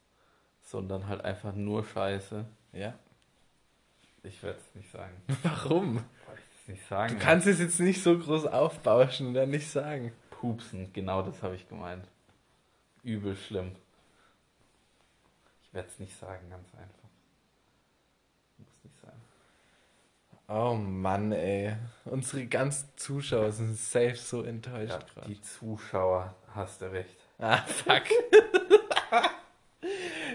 sondern halt einfach nur Scheiße. Ja. Ich werde es nicht sagen. *laughs* Warum? Wollte ich es nicht sagen. Du kannst es jetzt nicht so groß aufbauschen und dann nicht sagen. Pupsen, genau das habe ich gemeint. Übel schlimm. Ich werde es nicht sagen, ganz einfach. Muss nicht sein. Oh Mann, ey. Unsere ganzen Zuschauer sind safe so enttäuscht Ja, gerade. die Zuschauer, hast du recht. Ah, fuck.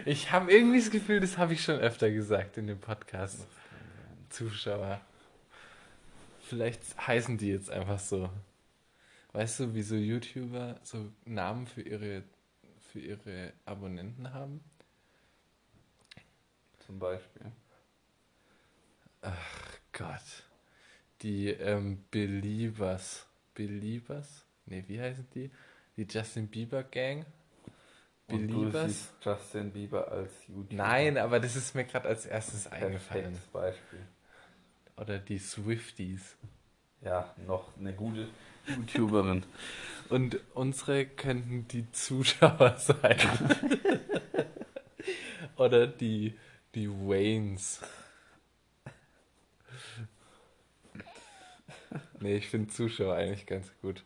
ich habe irgendwie das Gefühl, das habe ich schon öfter gesagt in dem Podcast. Zuschauer. Vielleicht heißen die jetzt einfach so. Weißt du, wie so YouTuber so Namen für ihre, für ihre Abonnenten haben? Zum Beispiel. Gott. Die ähm, Beliebers. Beliebers? Ne, wie heißen die? Die Justin Bieber Gang? Und du Beliebers? siehst Justin Bieber als YouTuber. Nein, aber das ist mir gerade als erstes eingefallen. Perfektes Beispiel. Oder die Swifties. Ja, noch eine gute YouTuberin. *laughs* Und unsere könnten die Zuschauer *laughs* sein. Oder die Die Waynes. Nee, ich finde Zuschauer eigentlich ganz gut.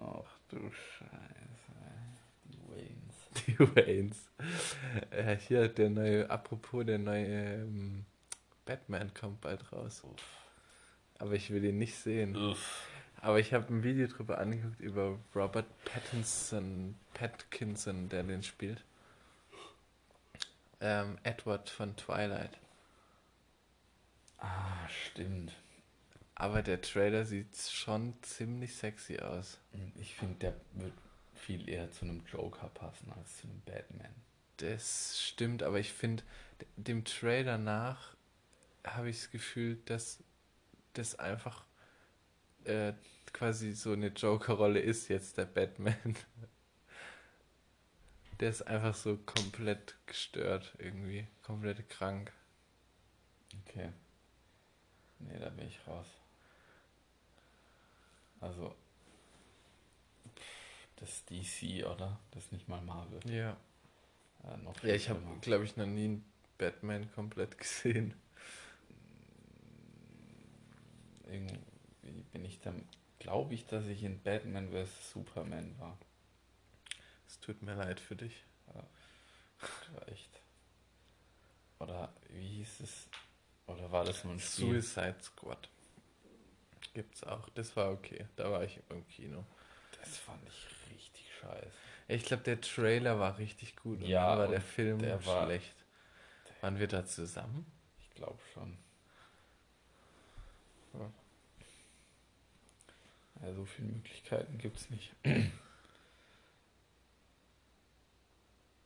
Ach du Scheiße. Die Waynes. *laughs* Die Waynes. Äh, hier, der neue, apropos, der neue ähm, Batman kommt bald raus. Aber ich will ihn nicht sehen. Uff. Aber ich habe ein Video drüber angeguckt über Robert Pattinson, Pattinson, der den spielt. Ähm, Edward von Twilight. Ah, stimmt. Aber der Trailer sieht schon ziemlich sexy aus. Ich finde, der wird viel eher zu einem Joker passen als zu einem Batman. Das stimmt, aber ich finde, dem Trailer nach habe ich das Gefühl, dass das einfach äh, quasi so eine Joker-Rolle ist jetzt der Batman. *laughs* Der ist einfach so komplett gestört irgendwie, komplett krank. Okay. Nee, da bin ich raus. Also, das ist DC, oder? Das ist nicht mal Marvel. Ja. Ja, noch Ja, ich habe, glaube ich, noch nie einen Batman komplett *laughs* gesehen. Irgendwie bin ich dann, glaube ich, dass ich in Batman vs. Superman war. Es tut mir leid für dich. Das war echt. Oder wie hieß es? Oder war das nur ein Spiel? Suicide Squad. Gibt's auch. Das war okay. Da war ich im Kino. Das fand ich richtig scheiße. Ich glaube, der Trailer war richtig gut. Ja, und der Film der war- schlecht. Waren wir da zusammen? Ich glaube schon. Ja. Ja, so viele Möglichkeiten gibt es nicht.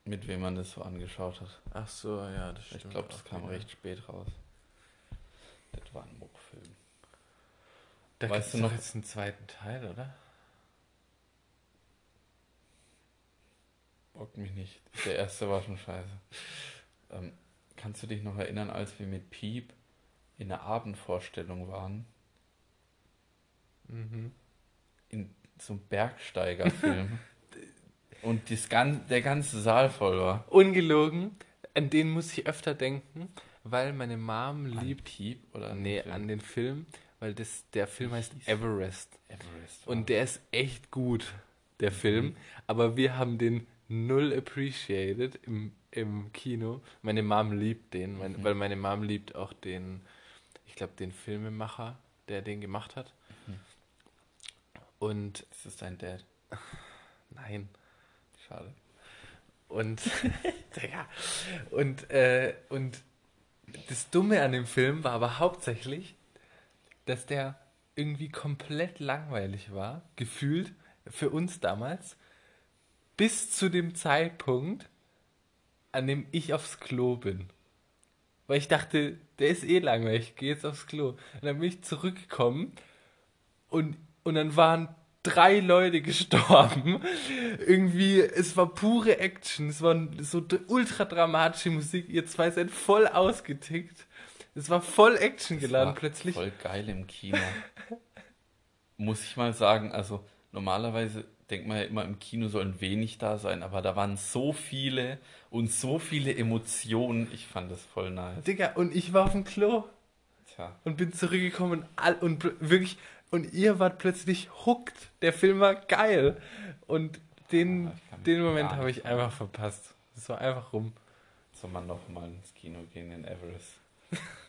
Mit wem man das so angeschaut hat. Ach so, ja, das stimmt. Ich glaube, das kam recht spät raus. Das war ein Muckfilm. Da Weißt du noch- jetzt einen zweiten Teil, oder? Bockt mich nicht. Der erste war schon scheiße. Ähm, kannst du dich noch erinnern, als wir mit Piep in der Abendvorstellung waren? Mhm. In so einem Bergsteigerfilm. *laughs* und das gan der ganze Saal voll war. Ungelogen, an den muss ich öfter denken, weil meine Mom An liebt. Piep oder an nee, den an den Film, weil das, der Film heißt Everest. Everest. Und der ist echt gut, der Film. Aber wir haben den null appreciated im, im Kino. Meine Mom liebt den, mein, Mhm. weil meine Mom liebt auch den, ich glaube, den Filmemacher, der den gemacht hat. Mhm. Und Ist das dein Dad? *sighs* nein. Schade. Und, *laughs* ja, und, äh, und das Dumme an dem Film war aber hauptsächlich, dass der irgendwie komplett langweilig war, gefühlt für uns damals, bis zu dem Zeitpunkt, an dem ich aufs Klo bin. Weil ich dachte, der ist eh langweilig, ich gehe jetzt aufs Klo. Und dann bin ich zurückgekommen und, und dann waren drei Leute *laughs* gestorben. Irgendwie, es war pure Action, es war so ultra dramatische Musik. Ihr zwei seid voll ausgetickt. Es war voll Action geladen war plötzlich. Voll geil im Kino. *laughs* Muss ich mal sagen, also normalerweise denkt man ja immer, im Kino sollen wenig da sein, aber da waren so viele und so viele Emotionen. Ich fand das voll nice. Digga, und ich war auf dem Klo Tja, und bin zurückgekommen und, all, und wirklich, und ihr wart plötzlich hooked. Der Film war geil. Und den, Ah, den Moment habe ich einfach verpasst. Es war einfach rum. soll man noch mal ins Kino gehen in Everest. *laughs*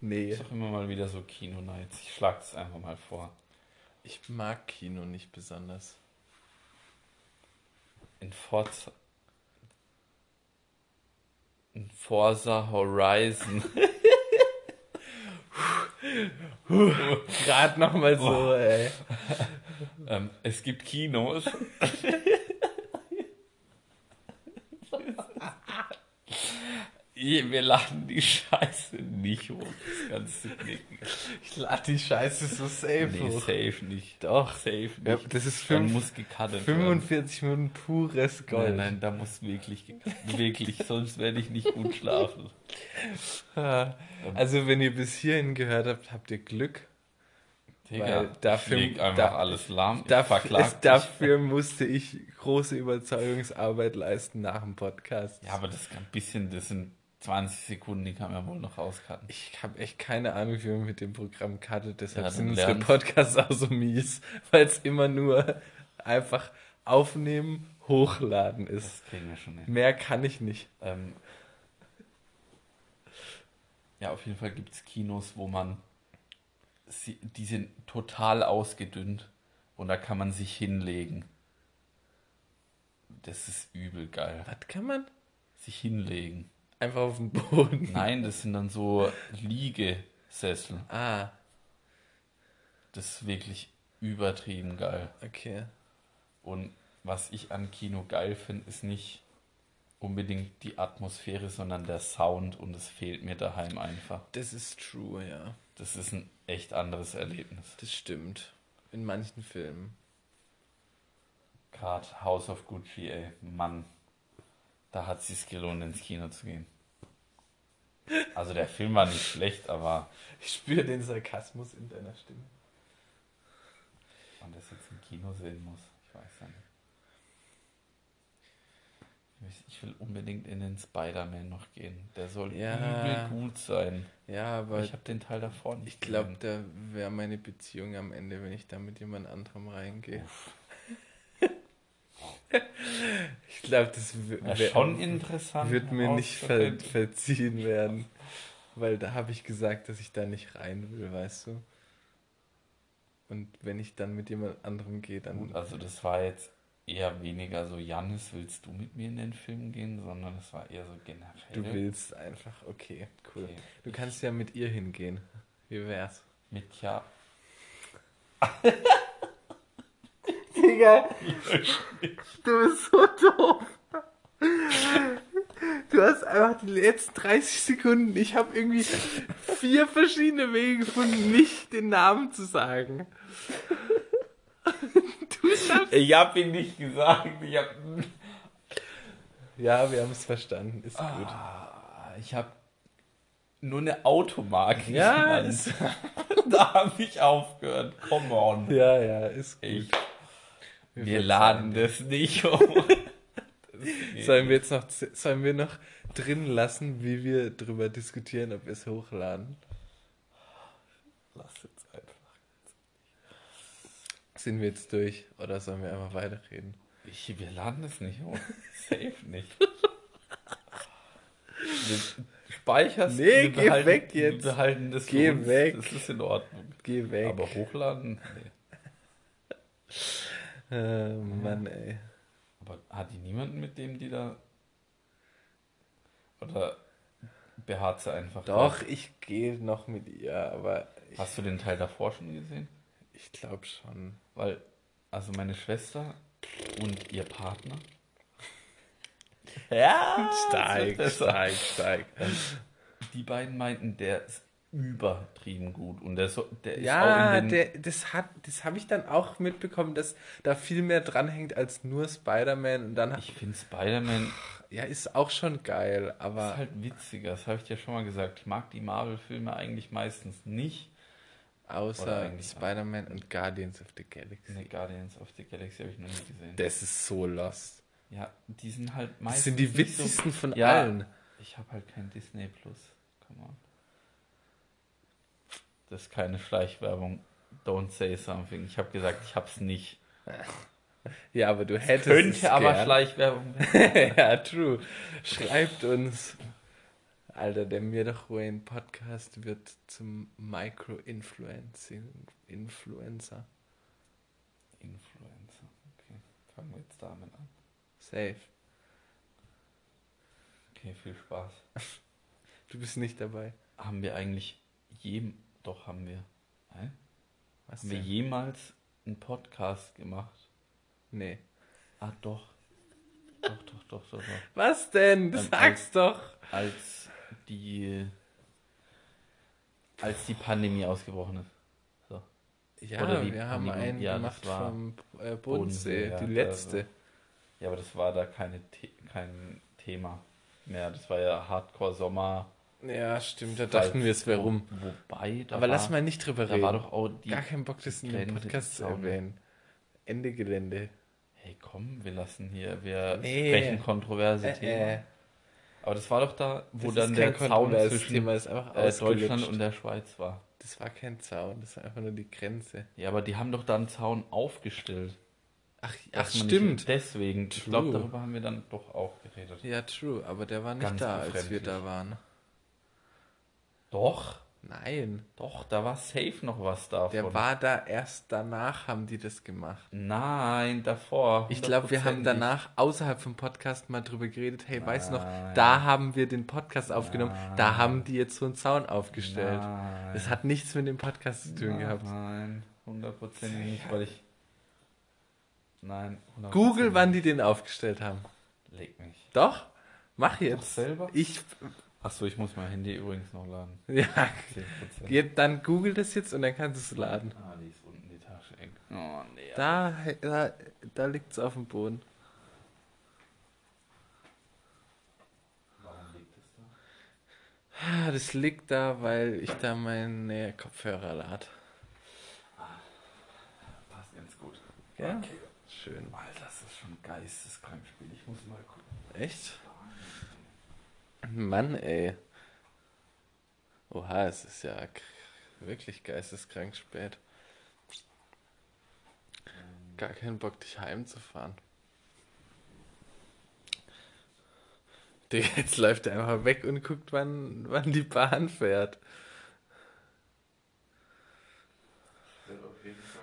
Nee. Ist doch immer mal wieder so Kino-Nights. Ich schlag das einfach mal vor. Ich mag Kino nicht besonders. In Forza. In Forza Horizon. Gerade nochmal so, Boah. ey. ähm, es gibt Kinos. *laughs* Wir laden die Scheiße nicht hoch. Das kannst du knicken. Ich lade die Scheiße so safe Nee, hoch. safe nicht. Doch. Safe nicht. Ja, das ist Dann fünf, muss gecuttet werden. 45 Minuten pures Gold. Nein, nein, da muss wirklich, wirklich, sonst werde ich nicht gut schlafen. *laughs* Also, wenn ihr bis hierhin gehört habt, habt ihr Glück. Digga, dafür, einfach da, alles lahm. Dafür, es, dafür musste ich große Überzeugungsarbeit leisten nach dem Podcast. Ja, aber das ist ein bisschen, das sind 20 Sekunden, die kann man wohl noch rauscutten. Ich habe echt keine Ahnung, wie man mit dem Programm cuttet, deshalb Ja, sind unsere Podcasts auch so mies, *laughs* weil es immer nur einfach aufnehmen, hochladen ist. Das kriegen wir schon hin. Mehr kann ich nicht. Ähm, ja, auf jeden Fall gibt es Kinos, wo man, sie, die sind total ausgedünnt und da kann man sich hinlegen. Das ist übel geil. Was kann man? Sich hinlegen. Einfach auf den Boden. Nein, das sind dann so Liegesessel. Ah, Das ist wirklich übertrieben geil. okay. Und was ich an Kino geil finde, ist nicht unbedingt die Atmosphäre, sondern der Sound und es fehlt mir daheim einfach. Das ist true, ja. Das ist ein echt anderes Erlebnis. Das stimmt. In manchen Filmen. Gerade House of Gucci, ey, Mann, da hat es sich gelohnt, ins Kino zu gehen. Also der Film war nicht schlecht, aber Ich spüre den Sarkasmus in deiner Stimme. man das jetzt im Kino sehen muss, ich weiß ja nicht. Ich will unbedingt in den Spider-Man noch gehen. Der soll Ja. übel gut sein. Ja, aber ich habe den Teil davor nicht ich glaube, da wäre meine Beziehung am Ende, wenn ich da mit jemand anderem reingehe. *laughs* ich glaube, das schon interessant. wird mir nicht ver verziehen werden. Weil da habe ich gesagt, dass ich da nicht rein will, weißt du? Und wenn ich dann mit jemand anderem gehe, dann. Gut, also das war jetzt eher weniger so, Jannis, willst du mit mir in den Film gehen, sondern es war eher so generell. Du willst einfach, okay, cool. Okay. Du kannst ja mit ihr hingehen. Wie wär's? Mit ja, *laughs* Digga, *laughs* du bist so doof. Du hast einfach die letzten 30 Sekunden. Ich habe irgendwie vier verschiedene Wege gefunden, nicht den Namen zu sagen. Du schaffst. Ich hab ihn nicht gesagt. Ich hab, Ja, wir haben es verstanden. Ist gut. ah, ich hab nur eine Automarke Ja, ist, *laughs* Da habe ich aufgehört. Come on. ja, ja, ist gut. Ich, wir verzeihen laden das nicht *laughs* um. Sollen wir jetzt noch, sollen wir noch drin lassen, wie wir drüber diskutieren, ob wir es hochladen? Lass jetzt einfach. Sind wir jetzt durch oder sollen wir einfach weiterreden? Ich, wir laden es nicht hoch. *laughs* Safe nicht. Wir speicherst Nee, wir geh behalten- weg jetzt. Wir behalten das Geh weg. Das ist in Ordnung. Geh weg. Aber hochladen? Nee. *laughs* äh, Mann, ey. Aber hat die niemanden mit dem, die da. Oder beharrt sie einfach? Doch, ich gehe noch mit ihr, aber Hast du den Teil davor schon gesehen? ich glaube schon. Weil, also meine Schwester und ihr Partner. Ja, *laughs* Steig, steig, steig. Die beiden meinten, der ist übertrieben gut. Und der, so, der ist Ja, auch in den. der, das hat, das habe ich dann auch mitbekommen, dass da viel mehr dranhängt als nur Spider-Man. Und dann, ich finde Spider-Man ja, ist auch schon geil, aber ist halt witziger. Das habe ich dir schon mal gesagt. Ich mag die Marvel-Filme eigentlich meistens nicht. Außer Spider-Man und Guardians of the Galaxy. Ne, Guardians of the Galaxy habe ich noch nie gesehen. Das ist so lost. ja, die sind halt meistens. Das sind die nicht witzigsten von Ja. allen. Ich habe halt kein Disney Plus. Come on. Das ist keine Schleichwerbung. Don't say something. Ich habe gesagt, ich hab's nicht. *laughs* Ja, aber du hättest Könnte es aber gern. Schleichwerbung *laughs* werden. ja, true. Schreibt uns. Alter, der Mir doch Wayne Podcast wird zum Micro-Influencing Influencer. Influencer. Okay, fangen wir jetzt damit an. Safe. Okay, viel Spaß. *laughs* Du bist nicht dabei. Haben wir eigentlich je... Doch, haben wir. Hä? Was Haben wir denn? jemals einen Podcast gemacht? Nee. Ah, doch. Doch, doch, doch, doch, doch. Was denn? Ähm, Sag's doch. Als die... Als die Pandemie ausgebrochen ist. So. Ja, Oder wir haben Pandemie. einen Ja, gemacht war vom äh, Bodensee, Bodensee, ja, die letzte. Ja, aber das war da keine The kein Thema mehr. Das war ja Hardcore Sommer Ja, stimmt, da dachten wir, es wäre rum. Wobei, da Aber war, lass mal nicht drüber da reden. war doch auch die. Gar keinen Bock, das in dem Grenze Podcast zu erwähnen. Ende Gelände. Hey, komm, wir lassen hier, wir Nee. sprechen kontroverse Äh, Themen. äh, Aber das war doch da, wo das dann der kein Zaun zwischen Thema, ist einfach äh, Deutschland und der Schweiz war. Das war kein Zaun, das war einfach nur die Grenze. Ja, aber die haben doch da einen Zaun aufgestellt. Ach, ach stimmt. Deswegen, ich True. glaube, darüber haben wir dann doch auch geredet. Ja, true, aber der war nicht Ganz da, als wir da waren. Doch, Nein, doch, da war safe noch was davon. der war da erst danach, haben die das gemacht. Nein, davor. Ich glaube, wir haben danach außerhalb vom Podcast mal drüber geredet. Hey, weißt du noch, da haben wir den Podcast aufgenommen, da Nein. haben die jetzt so einen Zaun aufgestellt. Nein. Das hat nichts mit dem Podcast zu tun gehabt. Nein, hundertprozentig nicht, weil ich. Nein, Google, wann die den aufgestellt haben. Leg mich. Doch, mach Doch jetzt. selber? Ich, Achso, ich muss mein Handy übrigens noch laden. *laughs* ja, 10%. Jetzt, dann google das jetzt und dann kannst du es laden. Ah, die ist unten die Tasche eng. Oh, nee. Da, da, da liegt es auf dem Boden. Warum liegt es da? Ah, Das liegt da, weil ich da meine Kopfhörer lade. Passt ganz gut. Ja? Okay. Schön. Alter, das ist schon ein geisteskrank Spiel. Ich muss mal gucken. Echt? Mann, ey. Oha, es ist ja wirklich geisteskrank spät. Gar keinen Bock, dich heimzufahren. Digga, jetzt läuft er einfach weg und guckt, wann, wann die Bahn fährt.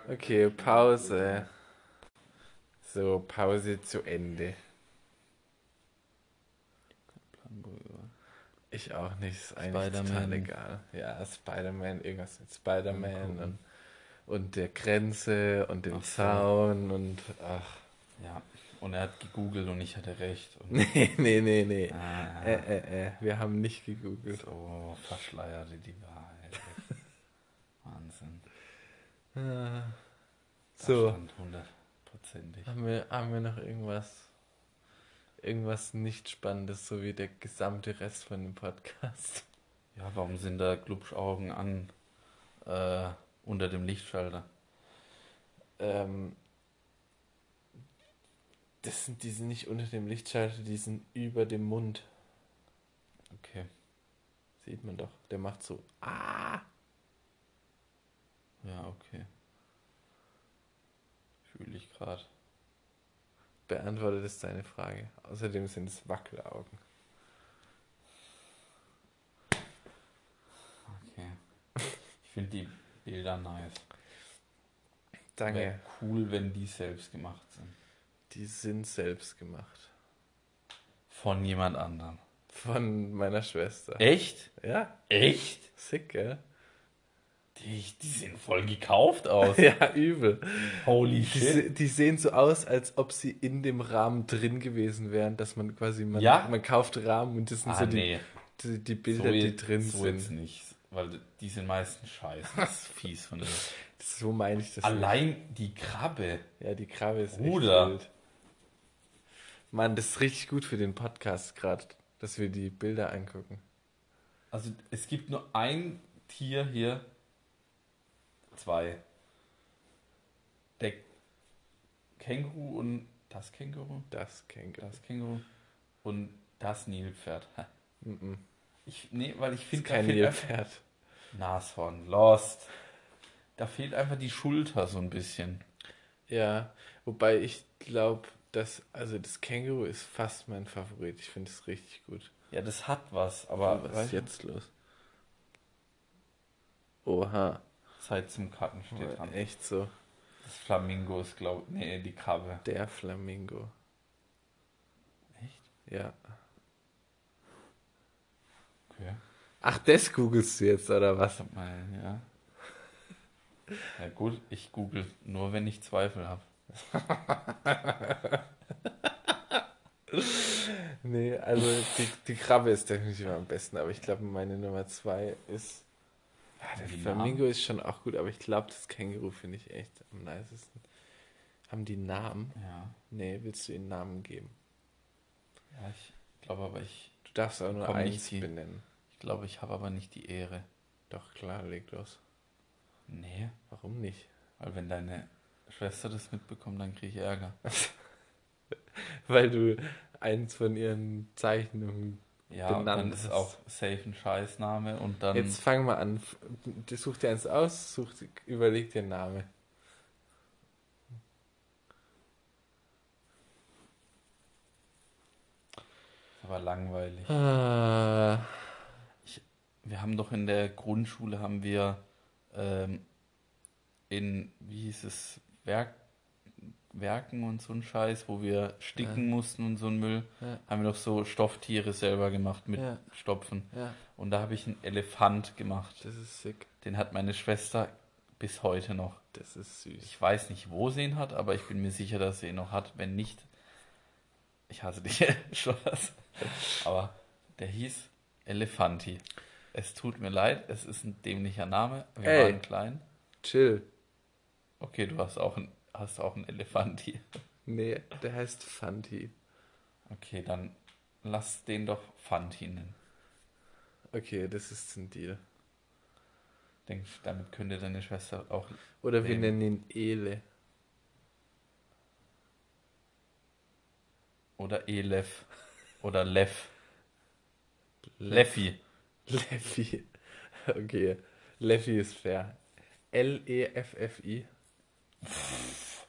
Okay, Pause. So, Pause zu Ende. Ich auch nicht, ist eigentlich total Spider-Man. egal. Ja, Spider-Man, irgendwas mit Spider-Man und, und der Grenze und dem Ach. Zaun und ach. Ja, und er hat gegoogelt und ich hatte recht. Und *laughs* Nee, nee, nee, nee. ah, Äh, äh, äh, wir haben nicht gegoogelt. so verschleierte die Wahrheit. *laughs* Wahnsinn. Ah. So, stand hundertprozentig. haben wir, haben wir noch irgendwas, irgendwas nicht Spannendes, so wie der gesamte Rest von dem Podcast? Ja, warum sind da Glubschaugen an äh, unter dem Lichtschalter? Ähm, das sind, die sind nicht unter dem Lichtschalter, die sind über dem Mund. Okay. Sieht man doch. Der macht so. Ah! Ja, okay. Fühle ich gerade. Beantwortet ist deine Frage. Außerdem sind es Wackelaugen. Okay. Ich finde die Bilder nice. Danke. Wäre cool, wenn die selbst gemacht sind. Die sind selbst gemacht. Von jemand anderem. Von meiner Schwester. Echt? Ja, Echt? sick, gell? Die, die sehen voll gekauft aus. *laughs* Ja, übel. Holy Die, shit. se- die sehen so aus, als ob sie in dem Rahmen drin gewesen wären, dass man quasi, man, Ja? man kauft Rahmen und das sind Ah, so die, nee. die, die Bilder, so die drin so sind. jetzt nicht. Weil die sind meistens scheiße. Das ist fies von dir. *laughs* So meine ich das Allein die Krabbe. nicht. Ja, die Krabbe ist Bruder. echt wild. Mann, das ist richtig gut für den Podcast gerade, dass wir die Bilder angucken. Also es gibt nur ein Tier hier. Zwei. Der Känguru und das Känguru. Das Känguru. Das Känguru. Und das Nilpferd. Ich, nee, weil ich finde, kein Nilpferd. Nashorn, Lost. Da fehlt einfach die Schulter so ein bisschen. Ja, wobei ich glaube, dass, also das Känguru ist fast mein Favorit. Ich finde es richtig gut. Ja, das hat was, aber was ist jetzt los? Oha, Zeit zum Karten steht dran. echt so. Das Flamingo ist, glaube ich, nee, die Krabbe. Der Flamingo. Echt? Ja. Okay. Ach, das googelst du jetzt, oder was? Mal, ja. Ja gut, ich google nur, wenn ich Zweifel habe. *laughs* Nee, also die, die Krabbe ist definitiv am besten, aber ich glaube, meine Nummer zwei ist. Ja, der Die Flamingo ist schon auch gut, aber ich glaube, das Känguru finde ich echt am nicesten. Haben die Namen? Ja. Nee, willst du ihnen Namen geben? Ja, ich glaube aber, ich, Du darfst auch nur eins ziehen. benennen. ich Ich glaube, ich habe aber nicht die Ehre. Doch, klar, leg los. Nee, Warum nicht? weil wenn deine Schwester das mitbekommt, dann kriege ich Ärger. *laughs* Weil du eins von ihren Zeichnungen. Ja, und dann Benannt ist hast. auch safe ein Scheißname und dann. Jetzt fang mal an. Such dir eins aus, such, überleg dir einen Namen. aber langweilig. Ah, Wir haben doch in der Grundschule haben wir ähm, in, wie hieß es, Werk, Werken und so ein Scheiß, wo wir sticken Ja. mussten und so ein Müll, Ja. haben wir doch so Stofftiere selber gemacht mit Ja. Stopfen. Und da habe ich einen Elefant gemacht. das ist sick. Den hat meine Schwester bis heute noch. Das ist süß. Ich weiß nicht, wo sie ihn hat, aber ich bin mir sicher, dass sie ihn noch hat. Wenn nicht, ich hasse dich, *laughs* Spaß. Aber der hieß Elefanti. Es tut mir leid, es ist ein dämlicher Name. Wir Ey. waren klein. Chill. Okay, du hast auch ein, hast auch einen Elefanti. Nee, der heißt Fanti. Okay, dann lass den doch Fanti nennen. Okay, das ist ein Deal. Denkst du, damit könnte deine Schwester auch. Oder wir nennen ihn Ele. Oder Elef. *laughs* Oder Lev. Leffi. Leffi. Okay. Leffi ist fair. L-E-F-F-I.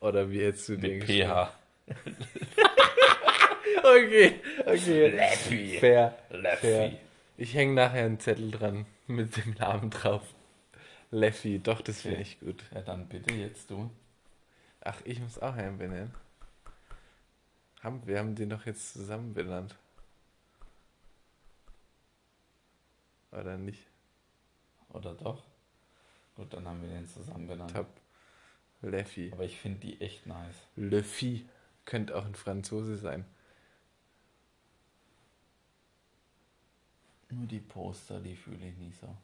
Oder wie hättest du den? PH. Okay, okay. Leffi. Fair. Leffi. Fair. Ich hänge nachher einen Zettel dran mit dem Namen drauf. Leffi, doch, das finde Okay. ich gut. Ja, dann bitte jetzt du. Ach, ich muss auch einen benennen. Haben, wir haben den doch jetzt zusammen benannt. Oder nicht? Oder doch? Gut, dann haben wir den zusammen benannt. Top. Leffi. Aber ich finde die echt nice. Leffi. Könnte auch ein Franzose sein. Nur die Poster, die fühle ich nicht so.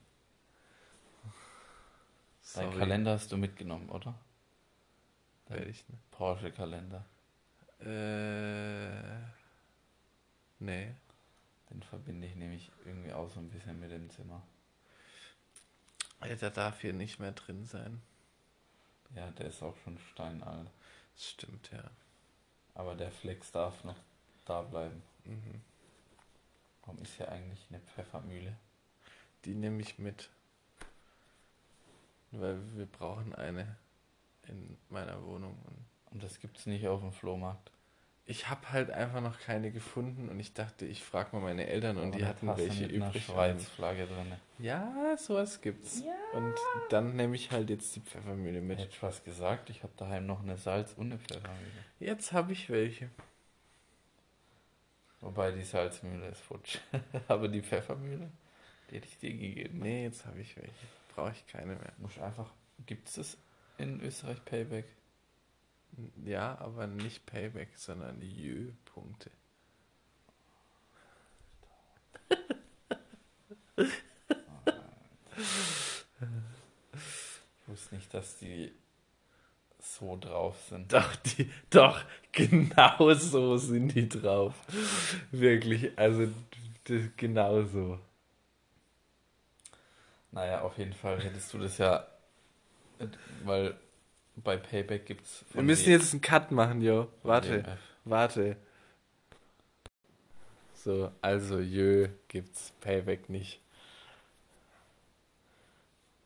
Sorry. Dein Kalender hast du mitgenommen, oder? Werde ich nicht. Porsche-Kalender. Äh. Nee. Den verbinde ich nämlich irgendwie auch so ein bisschen mit dem Zimmer. Der darf hier nicht mehr drin sein. Ja, der ist auch schon steinalt. Das stimmt, ja. Aber der Flex darf noch da bleiben. Mhm. Warum ist hier eigentlich eine Pfeffermühle? Die nehme ich mit. Weil wir brauchen eine in meiner Wohnung. Und Und das gibt's nicht auf dem Flohmarkt. Ich habe halt einfach noch keine gefunden und ich dachte, ich frage mal meine Eltern und Aber die eine hatten welche übrig. Schweizflagge drin. Ja, sowas gibt's. Und dann nehme ich halt jetzt die Pfeffermühle mit. Hätte ich was gesagt, ich habe daheim noch eine Salz- und eine Pfeffermühle. Jetzt habe ich welche. Wobei die Salzmühle ist futsch. *laughs* Aber die Pfeffermühle, die hätte ich dir gegeben. Nee, jetzt habe ich welche. Brauche ich keine mehr. Muss einfach. Gibt es das in Österreich Payback? Ja, aber nicht Payback, sondern Jö-Punkte. Ich wusste nicht, dass die so drauf sind. Doch, die, doch, genau so sind die drauf. Wirklich, also genau so. Naja, auf jeden Fall hättest du das ja. Weil bei Payback gibt es. Wir müssen jetzt einen Cut machen, Jo. Warte, warte. So, also Jö gibt's Payback nicht.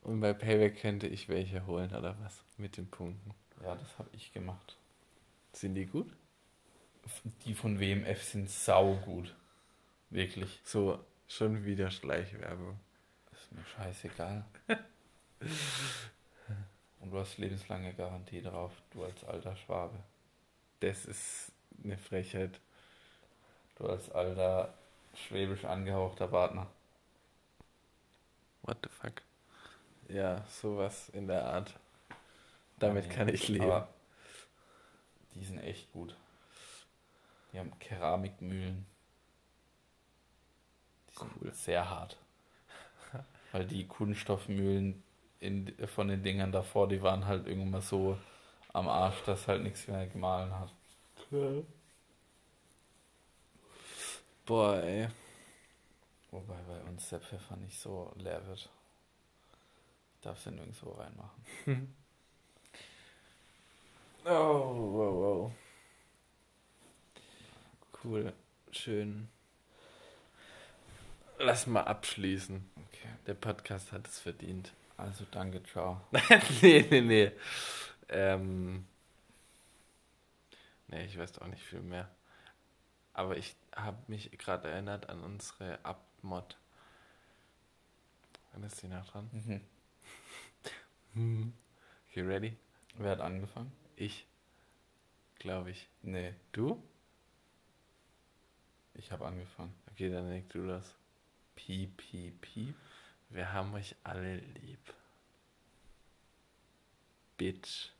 Und bei Payback könnte ich welche holen, oder was? Mit den Punkten. Ja, das habe ich gemacht. Sind die gut? Die von WMF sind saugut. Wirklich. So, schon wieder Schleichwerbung. Ist mir scheißegal. *laughs* Und du hast lebenslange Garantie drauf, du als alter Schwabe. Das ist eine Frechheit. Du als alter schwäbisch angehauchter Partner. What the fuck? Ja, sowas in der Art. Damit Nee, kann ich leben. Aber die sind echt gut. Die haben Keramikmühlen. Die sind Cool. sehr hart. Weil die Kunststoffmühlen in, von den Dingern davor, die waren halt irgendwann mal so am Arsch, dass halt nichts mehr gemahlen hat. Boah, ey. Wobei bei uns der Pfeffer nicht so leer wird. Ich darf es nirgendwo reinmachen. *laughs* Oh, wow, wow. Cool, schön. Lass mal abschließen. Okay. Der Podcast hat es verdient. Also danke, ciao. *laughs* nee, nee, nee. Ähm, nee, ich weiß auch nicht viel mehr. Aber ich habe mich gerade erinnert an unsere Abmod. Wann ist die noch dran? Mhm. *laughs* Okay, ready? Wer hat angefangen? Ich. Glaube ich. Nee, Du? ich habe angefangen. Okay, dann leg du das. Piep, piep, piep. Wir haben euch alle lieb. Bitch.